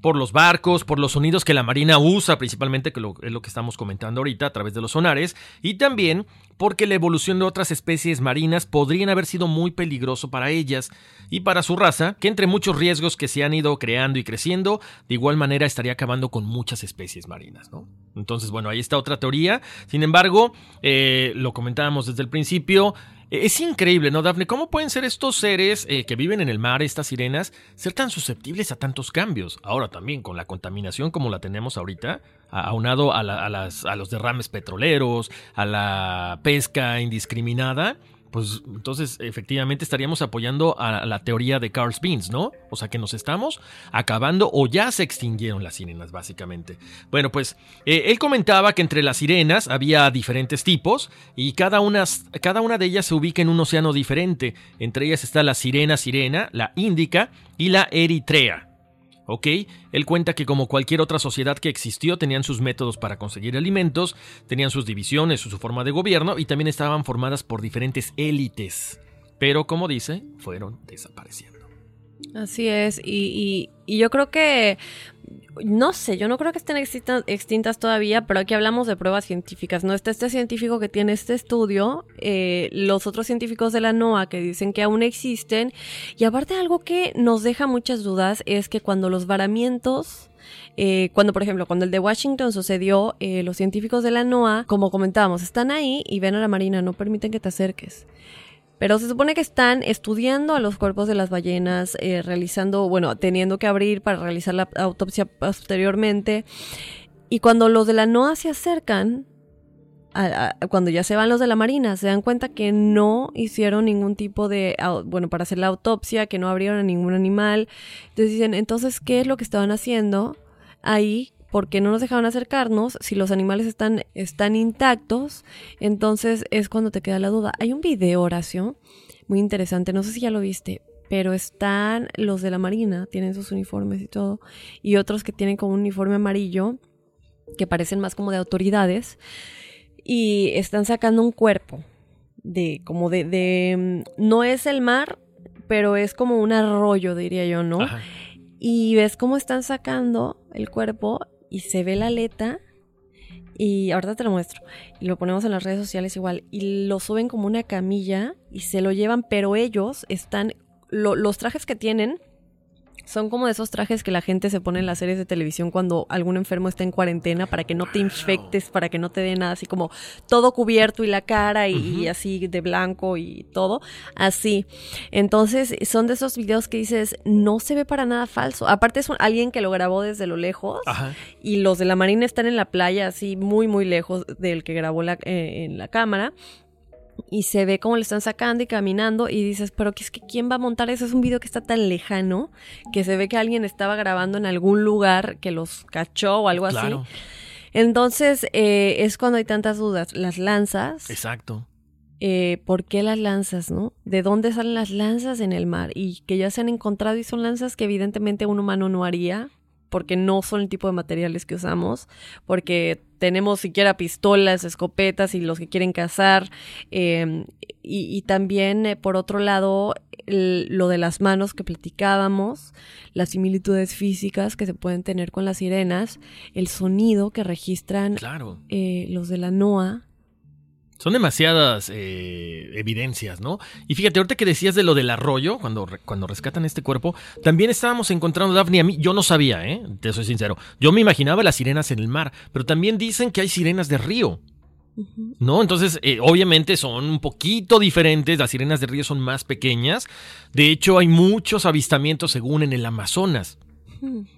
Por los barcos, por los sonidos que la Marina usa, principalmente, que es lo que estamos comentando ahorita a través de los sonares, y también porque la evolución de otras especies marinas podrían haber sido muy peligroso para ellas y para su raza, que entre muchos riesgos que se han ido creando y creciendo, de igual manera estaría acabando con muchas especies marinas. Entonces, bueno, ahí está otra teoría. Sin embargo, eh, lo comentábamos desde el principio, es increíble, ¿no, Dafne? ¿Cómo pueden ser estos seres eh, que viven en el mar, estas sirenas, ser tan susceptibles a tantos cambios? Ahora también con la contaminación como la tenemos ahorita, aunado a, a, las, a los derrames petroleros, a la pesca indiscriminada, pues entonces efectivamente estaríamos apoyando a la teoría de Carl Beans, ¿no? O sea que nos estamos acabando o ya se extinguieron las sirenas, básicamente. Bueno, pues eh, él comentaba que entre las sirenas había diferentes tipos y cada una, cada una de ellas se ubica en un océano diferente. Entre ellas está la sirena sirena, la índica y la eritrea. ¿Ok? Él cuenta que como cualquier otra sociedad que existió, tenían sus métodos para conseguir alimentos, tenían sus divisiones, su forma de gobierno y también estaban formadas por diferentes élites. Pero como dice, fueron desapareciendo. Así es, y, yo creo que no sé, yo no creo que estén extintas, todavía, pero aquí hablamos de pruebas científicas. No está este científico que tiene este estudio, eh, los otros científicos de la NOAA que dicen que aún existen. Y aparte algo que nos deja muchas dudas es que cuando los varamientos eh, cuando, por ejemplo, cuando el de Washington sucedió, eh, los científicos de la NOAA, como comentábamos, están ahí y ven a la Marina, no permiten que te acerques. Pero se supone que están estudiando a los cuerpos de las ballenas, eh, realizando, bueno, teniendo que abrir para realizar la autopsia posteriormente. Y cuando los de la NOAA se acercan, cuando ya se van los de la Marina, se dan cuenta que no hicieron ningún tipo de, bueno, para hacer la autopsia, que no abrieron a ningún animal. Entonces dicen, entonces, ¿qué es lo que estaban haciendo ahí porque no nos dejaban acercarnos, si los animales están, están intactos, entonces es cuando te queda la duda. Hay un video, Horacio, muy interesante, no sé si ya lo viste, pero están los de la Marina, tienen sus uniformes y todo, y otros que tienen como un uniforme amarillo, que parecen más como de autoridades, y están sacando un cuerpo de como de, de no es el mar, pero es como un arroyo, diría yo, ¿no? Y ves cómo están sacando el cuerpo y se ve la aleta y ahorita te lo muestro. Y lo ponemos en las redes sociales igual. Y lo suben como una camilla y se lo llevan, pero ellos están, los trajes que tienen son como de esos trajes que la gente se pone en las series de televisión cuando algún enfermo está en cuarentena para que no te infectes, para que no te dé nada, así como todo cubierto y la cara y, así de blanco y todo, así. Entonces son de esos videos que dices, no se ve para nada falso. Aparte es alguien que lo grabó desde lo lejos y los de la Marina están en la playa así muy, muy lejos del que grabó la, eh, en la cámara y se ve cómo le están sacando y caminando y dices, pero ¿qué es que quién va a montar eso? Es un video que está tan lejano que se ve que alguien estaba grabando en algún lugar que los cachó o algo así. Entonces eh, es cuando hay tantas dudas. Las lanzas. Exacto. eh, por qué las lanzas, ¿no? ¿De dónde salen las lanzas en el mar? Y que ya se han encontrado y son lanzas que evidentemente un humano no haría porque no son el tipo de materiales que usamos, porque tenemos siquiera pistolas, escopetas y los que quieren cazar. Eh, y, también, eh, por otro lado, lo de las manos que platicábamos, las similitudes físicas que se pueden tener con las sirenas, el sonido que registran eh, los de la NOAA son demasiadas eh, evidencias, ¿no? Y fíjate, ahorita que decías de lo del arroyo, cuando, cuando rescatan este cuerpo, también estábamos encontrando, Daphne, a mí, yo no sabía, ¿eh? Te soy sincero. Yo me imaginaba las sirenas en el mar, pero también dicen que hay sirenas de río. ¿No? Entonces, eh, obviamente son un poquito diferentes, las sirenas de río son más pequeñas, de hecho hay muchos avistamientos según en el Amazonas.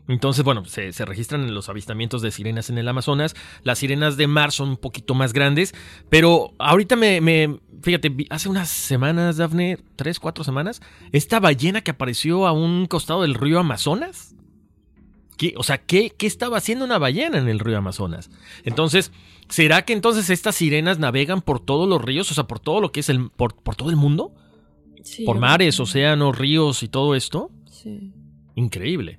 Entonces, bueno, se, registran los avistamientos de sirenas en el Amazonas. Las sirenas de mar son un poquito más grandes, pero ahorita me, fíjate, hace unas semanas, Dafne, tres, cuatro semanas, esta ballena que apareció a un costado del río Amazonas. ¿Qué, o sea, ¿qué, ¿qué estaba haciendo una ballena en el río Amazonas? Entonces, ¿será que entonces estas sirenas navegan por todos los ríos, o sea, por todo lo que es el, por, todo el mundo? por mares, océanos, ríos y todo esto. Sí. Increíble.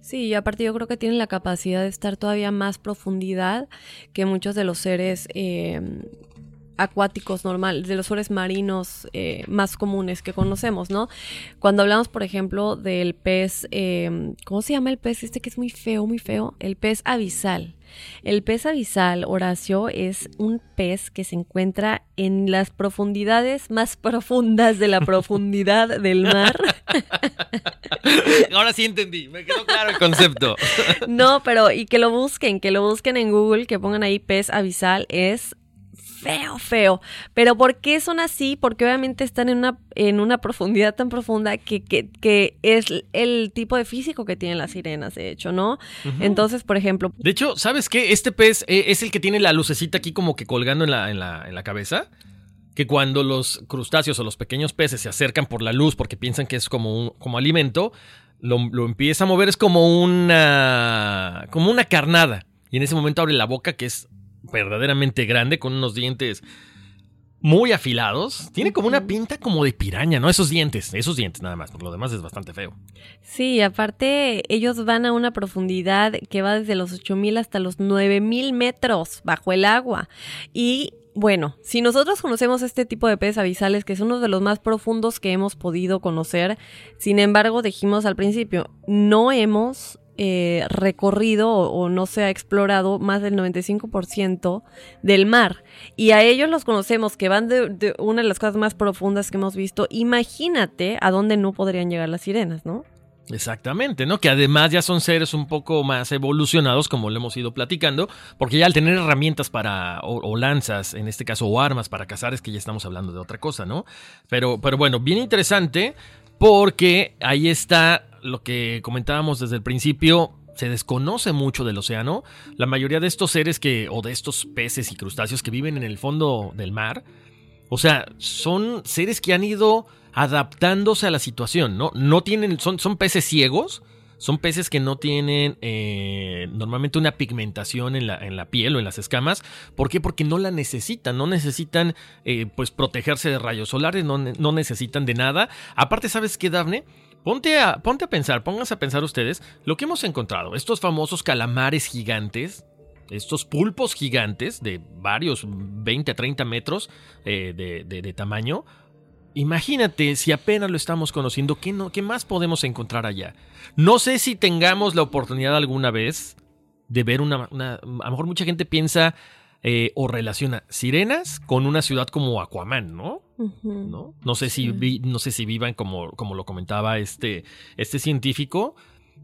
Sí, y aparte yo creo que tienen la capacidad de estar todavía más profundidad que muchos de los seres eh, acuáticos normales, de los seres marinos eh, más comunes que conocemos, ¿no? Cuando hablamos, por ejemplo, del pez, eh, ¿cómo se llama el pez este que es muy feo, muy feo? El pez abisal. El pez abisal, Horacio, es un pez que se encuentra en las profundidades más profundas de la profundidad del mar. Ahora sí entendí, me quedó claro el concepto. No, pero y que lo busquen, que lo busquen en Google, que pongan ahí pez abisal, es feo, feo. Pero ¿por qué son así? Porque obviamente están en una, en una profundidad tan profunda que, que, es el tipo de físico que tienen las sirenas, de hecho, ¿no? Entonces, por ejemplo... De hecho, ¿sabes qué? Este pez eh, es el que tiene la lucecita aquí como que colgando en la, en la, en la cabeza que cuando los crustáceos o los pequeños peces se acercan por la luz porque piensan que es como un como alimento, lo, lo, empieza a mover, es como una como una carnada. Y en ese momento abre la boca que es verdaderamente grande, con unos dientes muy afilados. Tiene como una pinta como de piraña, ¿no? Esos dientes, esos dientes nada más, por lo demás es bastante feo. Sí, aparte ellos van a una profundidad que va desde los 8000 hasta los 9000 metros bajo el agua. Y bueno, si nosotros conocemos este tipo de peces abisales, que es uno de los más profundos que hemos podido conocer, sin embargo, dijimos al principio, no hemos eh, recorrido o, no se ha explorado más del 95% del mar. Y a ellos los conocemos, que van de, una de las cosas más profundas que hemos visto. Imagínate a dónde no podrían llegar las sirenas, ¿no? Exactamente, ¿no? Que además ya son seres un poco más evolucionados, como lo hemos ido platicando, porque ya al tener herramientas para, o, lanzas, en este caso, o armas para cazar, es que ya estamos hablando de otra cosa, ¿no? Pero, pero bueno, bien interesante, porque ahí está lo que comentábamos desde el principio, se desconoce mucho del océano. La mayoría de estos seres que, o de estos peces y crustáceos que viven en el fondo del mar, o sea, son seres que han ido adaptándose a la situación, ¿no? No tienen, son, son peces ciegos, son peces que no tienen eh, normalmente una pigmentación en la, en la, piel o en las escamas. ¿Por qué? Porque no la necesitan, no necesitan eh, pues protegerse de rayos solares, no, no necesitan de nada. Aparte, ¿sabes qué, Dafne? Ponte a, ponte a pensar, pónganse a pensar ustedes lo que hemos encontrado. Estos famosos calamares gigantes, estos pulpos gigantes de varios 20 a 30 metros eh, de, tamaño. Imagínate si apenas lo estamos conociendo, ¿qué, no, ¿qué más podemos encontrar allá? No sé si tengamos la oportunidad alguna vez de ver una, una a lo mejor mucha gente piensa eh, o relaciona sirenas con una ciudad como Aquaman, ¿no? ¿No? No sé si no sé si vivan como, como lo comentaba este, este científico,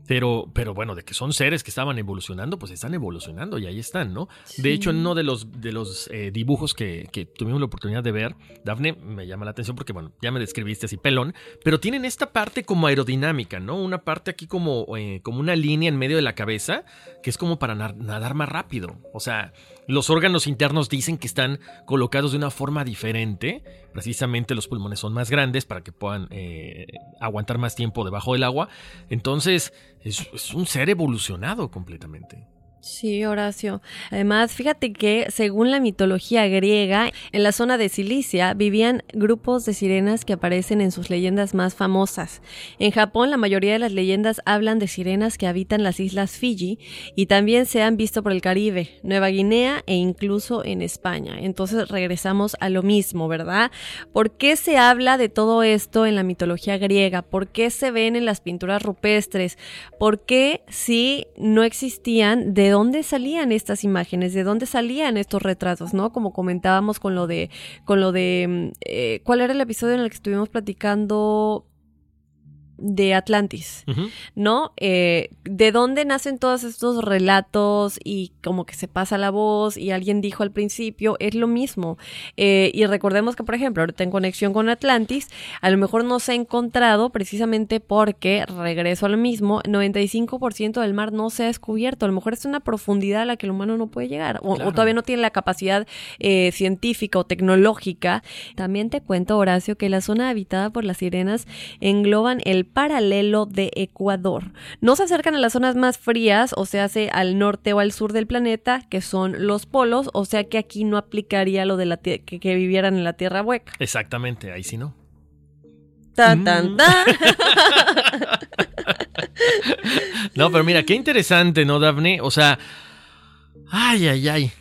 pero, pero bueno, de que son seres que estaban evolucionando, pues están evolucionando y ahí están, ¿no? De hecho, en uno de los, de los eh, dibujos que, que, tuvimos la oportunidad de ver, Dafne me llama la atención porque, bueno, ya me describiste así pelón, pero tienen esta parte como aerodinámica, ¿no? Una parte aquí como, eh, como una línea en medio de la cabeza que es como para nadar más rápido. O sea, los órganos internos dicen que están colocados de una forma diferente. Precisamente los pulmones son más grandes para que puedan eh, aguantar más tiempo debajo del agua. Entonces, es, un ser evolucionado completamente. Sí, Horacio. Además, fíjate que según la mitología griega, en la zona de Cilicia vivían grupos de sirenas que aparecen en sus leyendas más famosas. En Japón, la mayoría de las leyendas hablan de sirenas que habitan las islas Fiji y también se han visto por el Caribe, Nueva Guinea e incluso en España. Entonces regresamos a lo mismo, ¿verdad? ¿Por qué se habla de todo esto en la mitología griega? ¿Por qué se ven en las pinturas rupestres? ¿Por qué si no existían de dónde salían estas imágenes, de dónde salían estos retratos, ¿no? Como comentábamos con lo de, con lo de, mm, eh, ¿cuál era el episodio en el que estuvimos platicando? De Atlantis, ¿no? Eh, ¿De dónde nacen todos estos relatos y como que se pasa la voz y alguien dijo al principio? Es lo mismo. Eh, y recordemos que, por ejemplo, ahorita en conexión con Atlantis, a lo mejor no se ha encontrado precisamente porque, regreso a lo mismo, 95% del mar no se ha descubierto. A lo mejor es una profundidad a la que el humano no puede llegar o, todavía no tiene la capacidad eh, científica o tecnológica. También te cuento, Horacio, que la zona habitada por las sirenas engloban el paralelo de Ecuador. No se acercan a las zonas más frías, o sea, hace al norte o al sur del planeta, que son los polos, o sea que aquí no aplicaría lo de la que, que vivieran en la Tierra hueca. Exactamente, ahí sí no. Tan, tan, tan. no, pero mira, qué interesante, ¿no, Daphne? O sea, ay, ay, ay.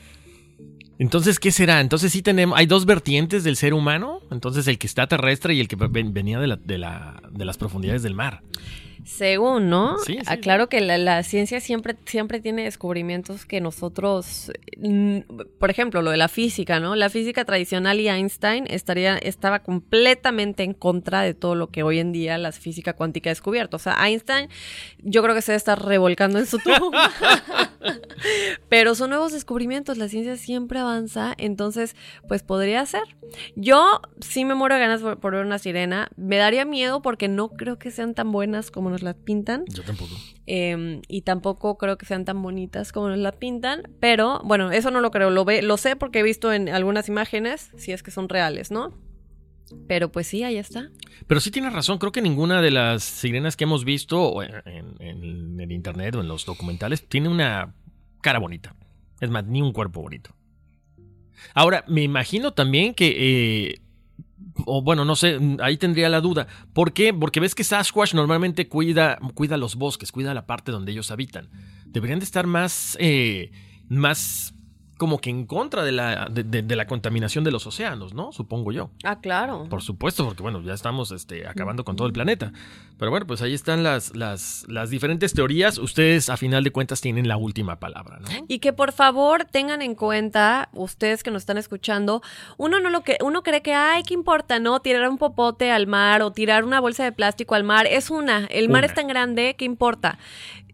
Entonces, ¿qué será? Entonces sí tenemos, hay dos vertientes del ser humano, entonces el que está terrestre y el que venía de, de, la, de las profundidades del mar. Según, ¿no? Sí, Aclaro que la, ciencia siempre, siempre tiene descubrimientos que nosotros, mm, por ejemplo, lo de la física, ¿no? La física tradicional y Einstein estaría, estaba completamente en contra de todo lo que hoy en día la física cuántica ha descubierto. O sea, Einstein, yo creo que se debe estar revolcando en su tumba. Pero son nuevos descubrimientos, la ciencia siempre avanza, entonces, pues podría ser. Yo sí me muero de ganas por, por ver una sirena. Me daría miedo porque no creo que sean tan buenas como nos las pintan. Yo tampoco. Em, y tampoco creo que sean tan bonitas como nos las pintan. Pero bueno, eso no lo creo. Lo, ve, lo sé porque he visto en algunas imágenes, si es que son reales, ¿no? Pero pues sí, ahí está. Pero sí tienes razón, creo que ninguna de las sirenas que hemos visto en, en, el internet o en los documentales tiene una cara bonita. Es más, ni un cuerpo bonito. Ahora, me imagino también que eh, o bueno, no sé, ahí tendría la duda. ¿Por qué? Porque ves que Sasquatch normalmente cuida, cuida los bosques, cuida la parte donde ellos habitan. Deberían de estar más, eh, más como que en contra de la, de, la contaminación de los océanos, ¿no? Supongo yo. Ah, claro. Por supuesto, porque bueno, ya estamos este, acabando con todo el planeta. Pero bueno, pues ahí están las, las, las diferentes teorías. Ustedes, a final de cuentas, tienen la última palabra, ¿no? Y que por favor tengan en cuenta, ustedes que nos están escuchando, uno no lo que, uno cree que, ay, ¿qué importa, no? Tirar un popote al mar o tirar una bolsa de plástico al mar. Es una. El mar es tan grande, ¿qué importa?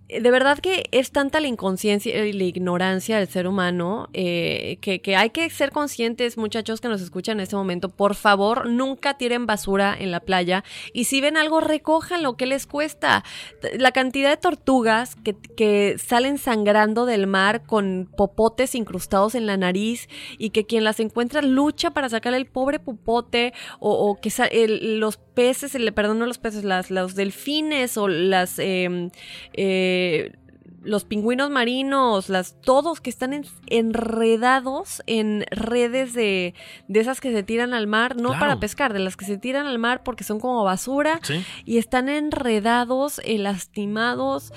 De verdad que es tanta la inconsciencia y la ignorancia del ser humano eh, que, hay que ser conscientes, muchachos que nos escuchan en este momento. Por favor, nunca tiren basura en la playa y si ven algo, recojan lo que les cuesta. La cantidad de tortugas que, salen sangrando del mar con popotes incrustados en la nariz y que quien las encuentra lucha para sacar el pobre popote o, que los peces, perdón, no los peces, las, los delfines o las... Em, eh, los pingüinos marinos, las, todos que están enredados en redes de, de, esas que se tiran al mar, no para pescar, de las que se tiran al mar porque son como basura y están enredados, eh, lastimados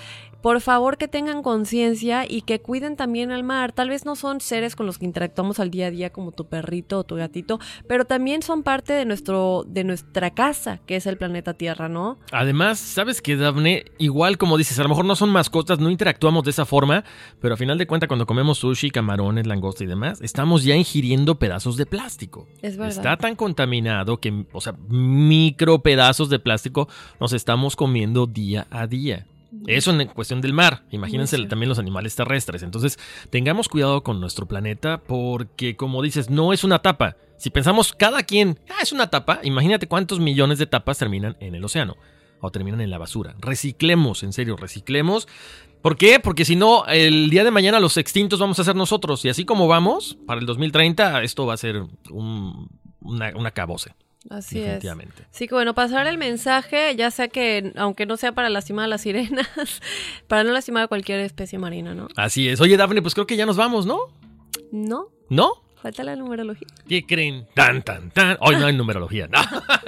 por favor que tengan conciencia y que cuiden también al mar. Tal vez no son seres con los que interactuamos al día a día como tu perrito o tu gatito, pero también son parte de nuestro de nuestra casa, que es el planeta Tierra, ¿no? Además, sabes que Daphne, igual como dices, a lo mejor no son mascotas, no interactuamos de esa forma, pero a final de cuentas cuando comemos sushi, camarones, langosta y demás, estamos ya ingiriendo pedazos de plástico. Es verdad. Está tan contaminado que, o sea, micro pedazos de plástico nos estamos comiendo día a día. Eso en cuestión del mar. Imagínense también los animales terrestres. Entonces, tengamos cuidado con nuestro planeta porque, como dices, no es una tapa. Si pensamos cada quien, ah, es una tapa, imagínate cuántos millones de tapas terminan en el océano o terminan en la basura. Reciclemos, en serio, reciclemos. ¿Por qué? Porque si no, el día de mañana los extintos vamos a ser nosotros. Y así como vamos, para el 2030, esto va a ser un, una, una cabose. Así definitivamente. es. Sí, que bueno, pasar el mensaje, ya sea que, aunque no sea para lastimar a las sirenas, para no lastimar a cualquier especie marina, ¿no? Así es. Oye, Dafne, pues creo que ya nos vamos, ¿no? No, ¿No? falta la numerología. ¿Qué creen? Tan, tan, tan. Hoy no hay numerología. No.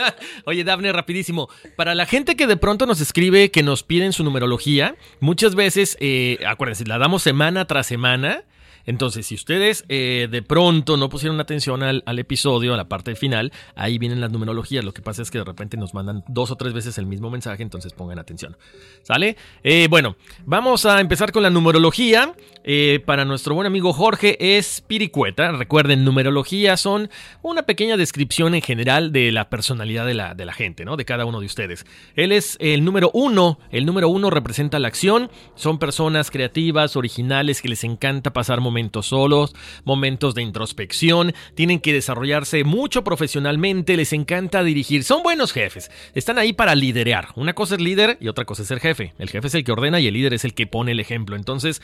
Oye, Dafne, rapidísimo. Para la gente que de pronto nos escribe que nos piden su numerología, muchas veces, eh, acuérdense, la damos semana tras semana. Entonces, si ustedes eh, de pronto no pusieron atención al, al episodio, a la parte final, ahí vienen las numerologías. Lo que pasa es que de repente nos mandan dos o tres veces el mismo mensaje, entonces pongan atención. ¿Sale? Eh, bueno, vamos a empezar con la numerología. Eh, para nuestro buen amigo Jorge es Piricueta. Recuerden, numerología son una pequeña descripción en general de la personalidad de la, de la gente, ¿no? De cada uno de ustedes. Él es el número uno. El número uno representa la acción. Son personas creativas, originales, que les encanta pasar momentos solos, momentos de introspección. Tienen que desarrollarse mucho profesionalmente. Les encanta dirigir. Son buenos jefes. Están ahí para liderar. Una cosa es líder y otra cosa es ser jefe. El jefe es el que ordena y el líder es el que pone el ejemplo. Entonces,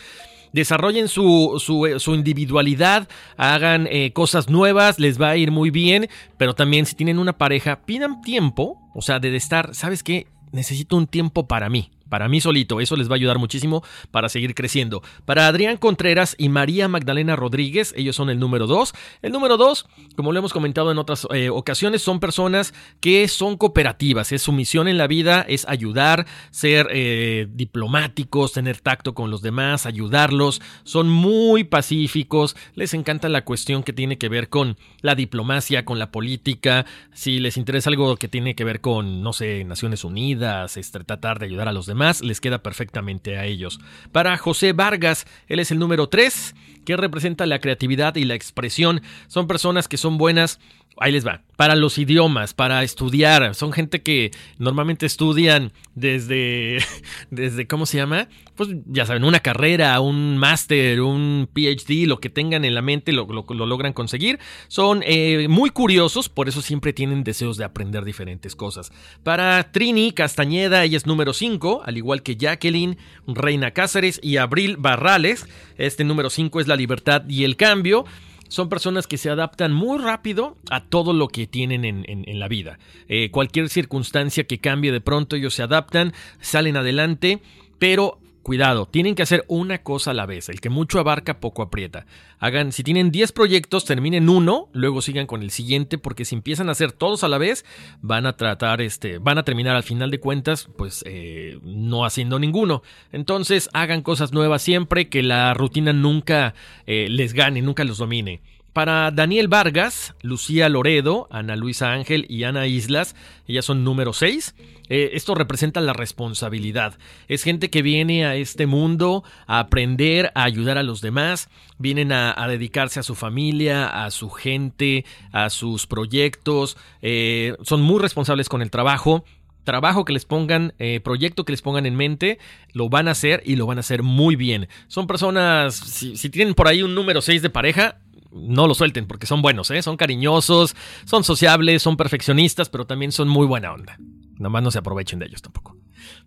desarrollen su, su, eh, individualidad, hagan eh, cosas nuevas, les va a ir muy bien, pero también si tienen una pareja, pidan tiempo, o sea, de estar, ¿sabes qué? Necesito un tiempo para mí. Para mí solito, eso les va a ayudar muchísimo para seguir creciendo. Para Adrián Contreras y María Magdalena Rodríguez, ellos son el número 2. El número 2, como lo hemos comentado en otras eh, ocasiones, son personas que son cooperativas. Es su misión en la vida es ayudar, ser eh, diplomáticos, tener tacto con los demás, ayudarlos. Son muy pacíficos, les encanta la cuestión que tiene que ver con la diplomacia, con la política. Si les interesa algo que tiene que ver con, no sé, Naciones Unidas, este, tratar de ayudar a los demás, les queda perfectamente a ellos. Para José Vargas, él es el número 3, que representa la creatividad y la expresión. Son personas que son buenas Ahí les va. Para los idiomas, para estudiar. Son gente que normalmente estudian desde, desde, ¿cómo se llama? Pues ya saben, una carrera, un máster, un PhD, lo que tengan en la mente lo, lo- lo logran conseguir. Son eh, muy curiosos, por eso siempre tienen deseos de aprender diferentes cosas. Para Trini Castañeda, ella es número 5, al igual que Jacqueline, Reina Cáceres y Abril Barrales. Este número 5 es la libertad y el cambio son personas que se adaptan muy rápido a todo lo que tienen en, en- la vida. Eh, cualquier circunstancia que cambie de pronto, ellos se adaptan, salen adelante, pero cuidado, tienen que hacer una cosa a la vez. El que mucho abarca, poco aprieta. Hagan, si tienen 10 proyectos, terminen uno, luego sigan con el siguiente, porque si empiezan a hacer todos a la vez, van a tratar, este, van a terminar al final de cuentas, pues eh, no haciendo ninguno. Entonces, hagan cosas nuevas siempre, que la rutina nunca eh, les gane, nunca los domine. Para Daniel Vargas, Lucía Loredo, Ana Luisa Ángel y Ana Islas, ellas son número 6. Esto representa la responsabilidad. Es gente que viene a este mundo a aprender, a ayudar a los demás, vienen a, dedicarse a su familia, a su gente, a sus proyectos, eh, son muy responsables con el trabajo trabajo que les pongan, eh, proyecto que les pongan en mente, lo van a hacer y lo van a hacer muy bien. Son personas, si, tienen por ahí un número 6 de pareja, no lo suelten porque son buenos, ¿eh? son cariñosos, son sociables, son perfeccionistas, pero también son muy buena onda. Nada más no se aprovechen de ellos tampoco.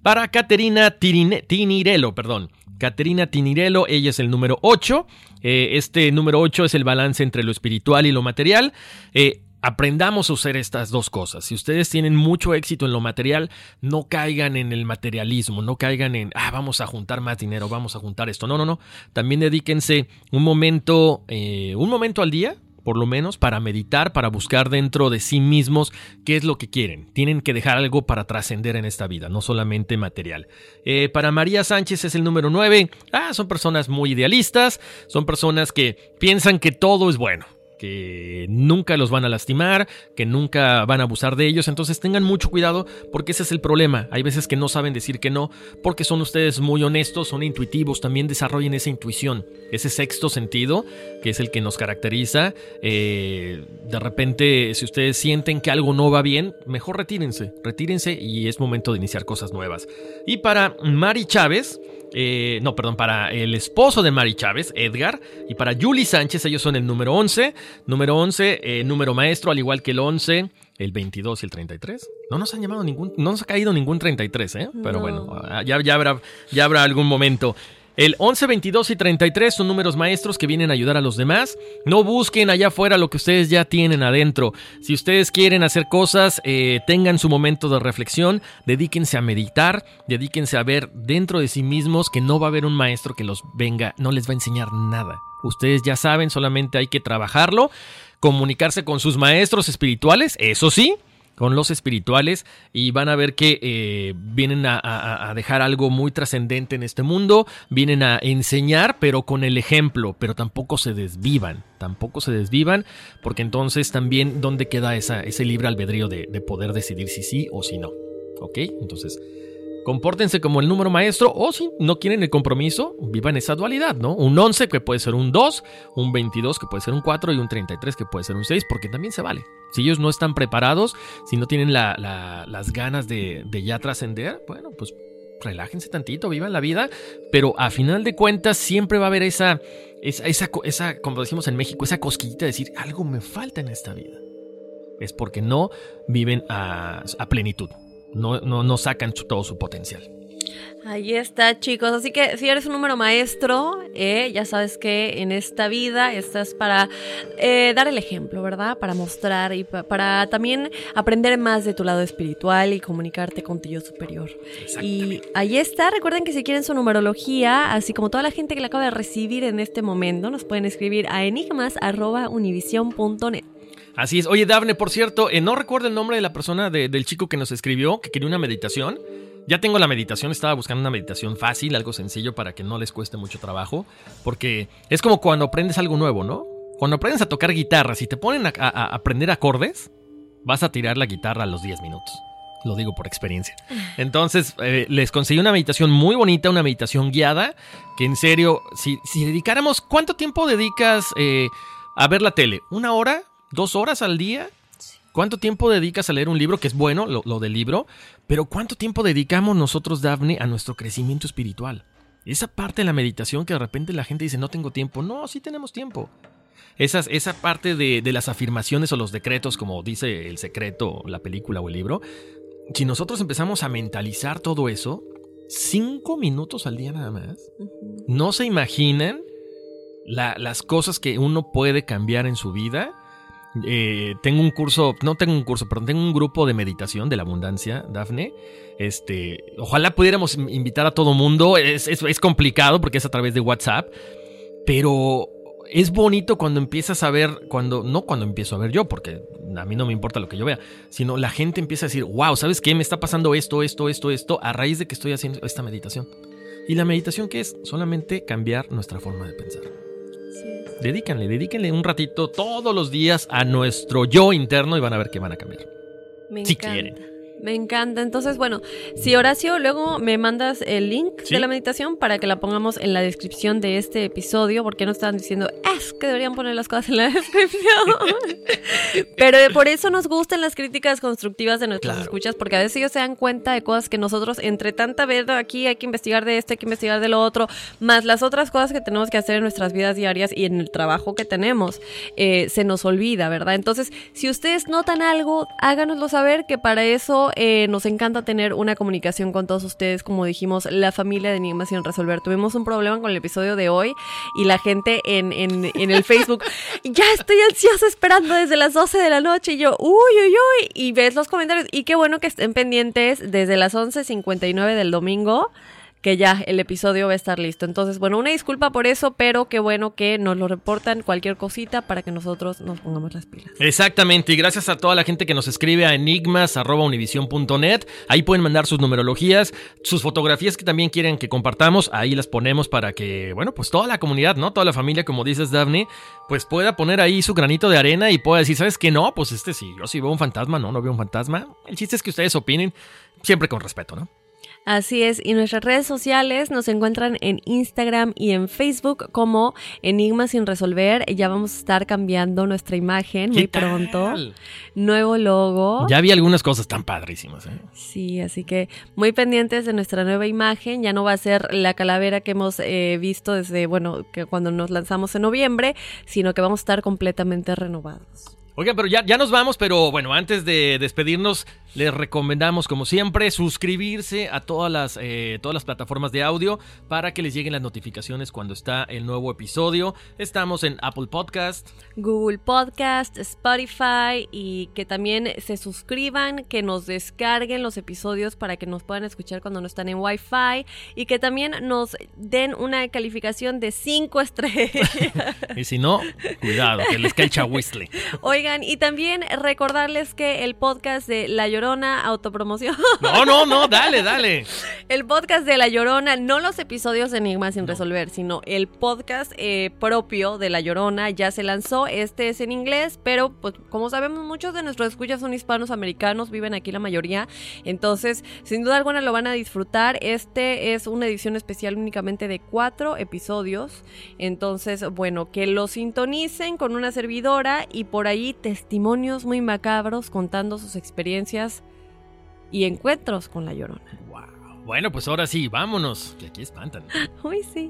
Para Caterina Tinirelo, perdón. Caterina Tinirelo, ella es el número 8. Eh, este número 8 es el balance entre lo espiritual y lo material. Eh, Aprendamos a usar estas dos cosas. Si ustedes tienen mucho éxito en lo material, no caigan en el materialismo, no caigan en, ah, vamos a juntar más dinero, vamos a juntar esto. No, no, no. También dedíquense un momento, eh, un momento al día, por lo menos, para meditar, para buscar dentro de sí mismos qué es lo que quieren. Tienen que dejar algo para trascender en esta vida, no solamente material. Eh, para María Sánchez es el número 9. Ah, son personas muy idealistas, son personas que piensan que todo es bueno que nunca los van a lastimar, que nunca van a abusar de ellos, entonces tengan mucho cuidado porque ese es el problema. Hay veces que no saben decir que no porque son ustedes muy honestos, son intuitivos, también desarrollen esa intuición, ese sexto sentido que es el que nos caracteriza. Eh, de repente, si ustedes sienten que algo no va bien, mejor retírense, retírense y es momento de iniciar cosas nuevas. Y para Mari Chávez, eh, no, perdón, para el esposo de Mari Chávez, Edgar, y para Julie Sánchez, ellos son el número 11. Número 11, eh, número maestro, al igual que el 11, el 22 y el 33. No nos han llamado ningún, no nos ha caído ningún 33, ¿eh? Pero No. bueno, ah, ya, ya, habrá, ya habrá algún momento. El 11, 22 y 33 son números maestros que vienen a ayudar a los demás. No busquen allá afuera lo que ustedes ya tienen adentro. Si ustedes quieren hacer cosas, eh, tengan su momento de reflexión, dedíquense a meditar, dedíquense a ver dentro de sí mismos que no va a haber un maestro que los venga, no les va a enseñar nada. Ustedes ya saben, solamente hay que trabajarlo, comunicarse con sus maestros espirituales, eso sí, con los espirituales y van a ver que eh, vienen a, dejar algo muy trascendente en este mundo, vienen a enseñar pero con el ejemplo, pero tampoco se desvivan, tampoco se desvivan porque entonces también dónde queda esa, ese libre albedrío de, de poder decidir si sí o si no, ¿ok? Entonces compórtense como el número maestro o si no quieren el compromiso, vivan esa dualidad, ¿no? Un 11 que puede ser un 2, un 22 que puede ser un 4 y un 33 que puede ser un 6 porque también se vale. Si ellos no están preparados, si no tienen la, la, las ganas de, ya trascender, bueno, pues relájense tantito, vivan la vida, pero a final de cuentas siempre va a haber esa, esa, esa, como decimos en México, esa cosquillita de decir, algo me falta en esta vida. Es porque no viven a plenitud no, no, no sacan su, todo su potencial. Ahí está, chicos. Así que si eres un número maestro, eh, ya sabes que en esta vida estás para eh, dar el ejemplo, ¿verdad? Para mostrar y pa para también aprender más de tu lado espiritual y comunicarte con tu yo superior. Y ahí está. Recuerden que si quieren su numerología, así como toda la gente que la acaba de recibir en este momento, nos pueden escribir a enigmas.univision.net. Así es. Oye, Dafne, por cierto, eh, no recuerdo el nombre de la persona, de, del chico que nos escribió, que quería una meditación. Ya tengo la meditación, estaba buscando una meditación fácil, algo sencillo para que no les cueste mucho trabajo, porque es como cuando aprendes algo nuevo, ¿no? Cuando aprendes a tocar guitarra, si te ponen a, a, a aprender acordes, vas a tirar la guitarra a los 10 minutos. Lo digo por experiencia. Entonces, eh, les conseguí una meditación muy bonita, una meditación guiada, que en serio, si, si dedicáramos, ¿cuánto tiempo dedicas eh, a ver la tele? ¿Una hora? ¿Dos horas al día? ¿Cuánto tiempo dedicas a leer un libro? Que es bueno lo, lo, del libro, pero ¿cuánto tiempo dedicamos nosotros, Daphne, a nuestro crecimiento espiritual? Esa parte de la meditación que de repente la gente dice, no tengo tiempo. No, sí tenemos tiempo. Esas, esa parte de, de las afirmaciones o los decretos, como dice el secreto, la película o el libro, si nosotros empezamos a mentalizar todo eso, cinco minutos al día nada más, no se imaginan la, las cosas que uno puede cambiar en su vida eh, tengo un curso, no tengo un curso, perdón, tengo un grupo de meditación de la abundancia, Dafne. Este, ojalá pudiéramos invitar a todo mundo. Es, es, complicado porque es a través de WhatsApp, pero es bonito cuando empiezas a ver, cuando, no cuando empiezo a ver yo, porque a mí no me importa lo que yo vea, sino la gente empieza a decir, wow, ¿sabes qué? Me está pasando esto, esto, esto, esto, a raíz de que estoy haciendo esta meditación. ¿Y la meditación qué es? Solamente cambiar nuestra forma de pensar. Dedícanle, dedíquenle un ratito todos los días a nuestro yo interno y van a ver que van a cambiar. Me si encanta. quieren. Me encanta. Entonces, bueno, si Horacio, luego me mandas el link Sí. de la meditación para que la pongamos en la descripción de este episodio, porque no están diciendo, es que deberían poner las cosas en la descripción. Pero eh, por eso nos gustan las críticas constructivas de nuestros Claro. escuchas, porque a veces ellos se dan cuenta de cosas que nosotros, entre tanta vez aquí hay que investigar de esto, hay que investigar de lo otro, más las otras cosas que tenemos que hacer en nuestras vidas diarias y en el trabajo que tenemos, eh, se nos olvida, ¿verdad? Entonces, si ustedes notan algo, háganoslo saber, que para eso eh, nos encanta tener una comunicación con todos ustedes, como dijimos, la familia de Enigmas sin resolver. Tuvimos un problema con el episodio de hoy y la gente en, en, en el Facebook, ya estoy ansiosa esperando desde las 12 de la noche y yo, uy, uy, uy, y ves los comentarios. Y qué bueno que estén pendientes desde las 11.59 del domingo que ya el episodio va a estar listo. Entonces, bueno, una disculpa por eso, pero qué bueno que nos lo reportan cualquier cosita para que nosotros nos pongamos las pilas. Exactamente, y gracias a toda la gente que nos escribe a enigmas.univision.net. Ahí pueden mandar sus numerologías, sus fotografías que también quieren que compartamos. Ahí las ponemos para que, bueno, pues toda la comunidad, ¿no? Toda la familia, como dices, Daphne, pues pueda poner ahí su granito de arena y pueda decir, ¿sabes qué? No, pues este sí, yo sí veo un fantasma, no, no veo un fantasma. El chiste es que ustedes opinen, siempre con respeto, ¿no? Así es, y nuestras redes sociales nos encuentran en Instagram y en Facebook como Enigmas sin resolver. Ya vamos a estar cambiando nuestra imagen muy pronto. Nuevo logo. Ya vi algunas cosas tan padrísimas, ¿eh? Sí, así que muy pendientes de nuestra nueva imagen. Ya no va a ser la calavera que hemos eh, visto desde, bueno, que cuando nos lanzamos en noviembre, sino que vamos a estar completamente renovados. Oigan, pero ya, ya nos vamos, pero bueno, antes de despedirnos, Les recomendamos, como siempre, suscribirse a todas las, eh, todas las plataformas de audio para que les lleguen las notificaciones cuando está el nuevo episodio. Estamos en Apple Podcast, Google Podcast, Spotify y que también se suscriban, que nos descarguen los episodios para que nos puedan escuchar cuando no están en Wi-Fi y que también nos den una calificación de 5 estrellas. y si no, cuidado, que les cae el chahuizle. Oigan, y también recordarles que el podcast de La Llorona autopromoción. No, no, no, dale, dale. El podcast de La Llorona, no los episodios de Enigmas sin resolver, sino el podcast eh, propio de La Llorona ya se lanzó. Este es en inglés, pero pues como sabemos muchos de nuestros escuchas son hispanos americanos, viven aquí la mayoría, entonces sin duda alguna lo van a disfrutar. Este es una edición especial únicamente de cuatro episodios, entonces bueno, que lo sintonicen con una servidora y por ahí testimonios muy macabros contando sus experiencias y encuentros con la llorona. Wow. Bueno, pues ahora sí, vámonos, que aquí espantan. Uy, sí.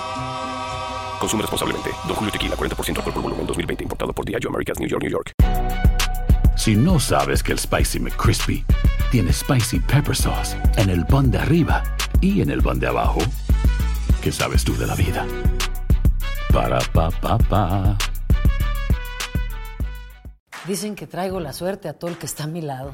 Consume responsablemente. Don Julio Tequila, 40% alcohol por volumen, 2020. Importado por Diageo Americas, New York, New York. Si no sabes que el Spicy McCrispy tiene Spicy Pepper Sauce en el pan de arriba y en el pan de abajo, ¿qué sabes tú de la vida? Para, pa, pa, pa. Dicen que traigo la suerte a todo el que está a mi lado.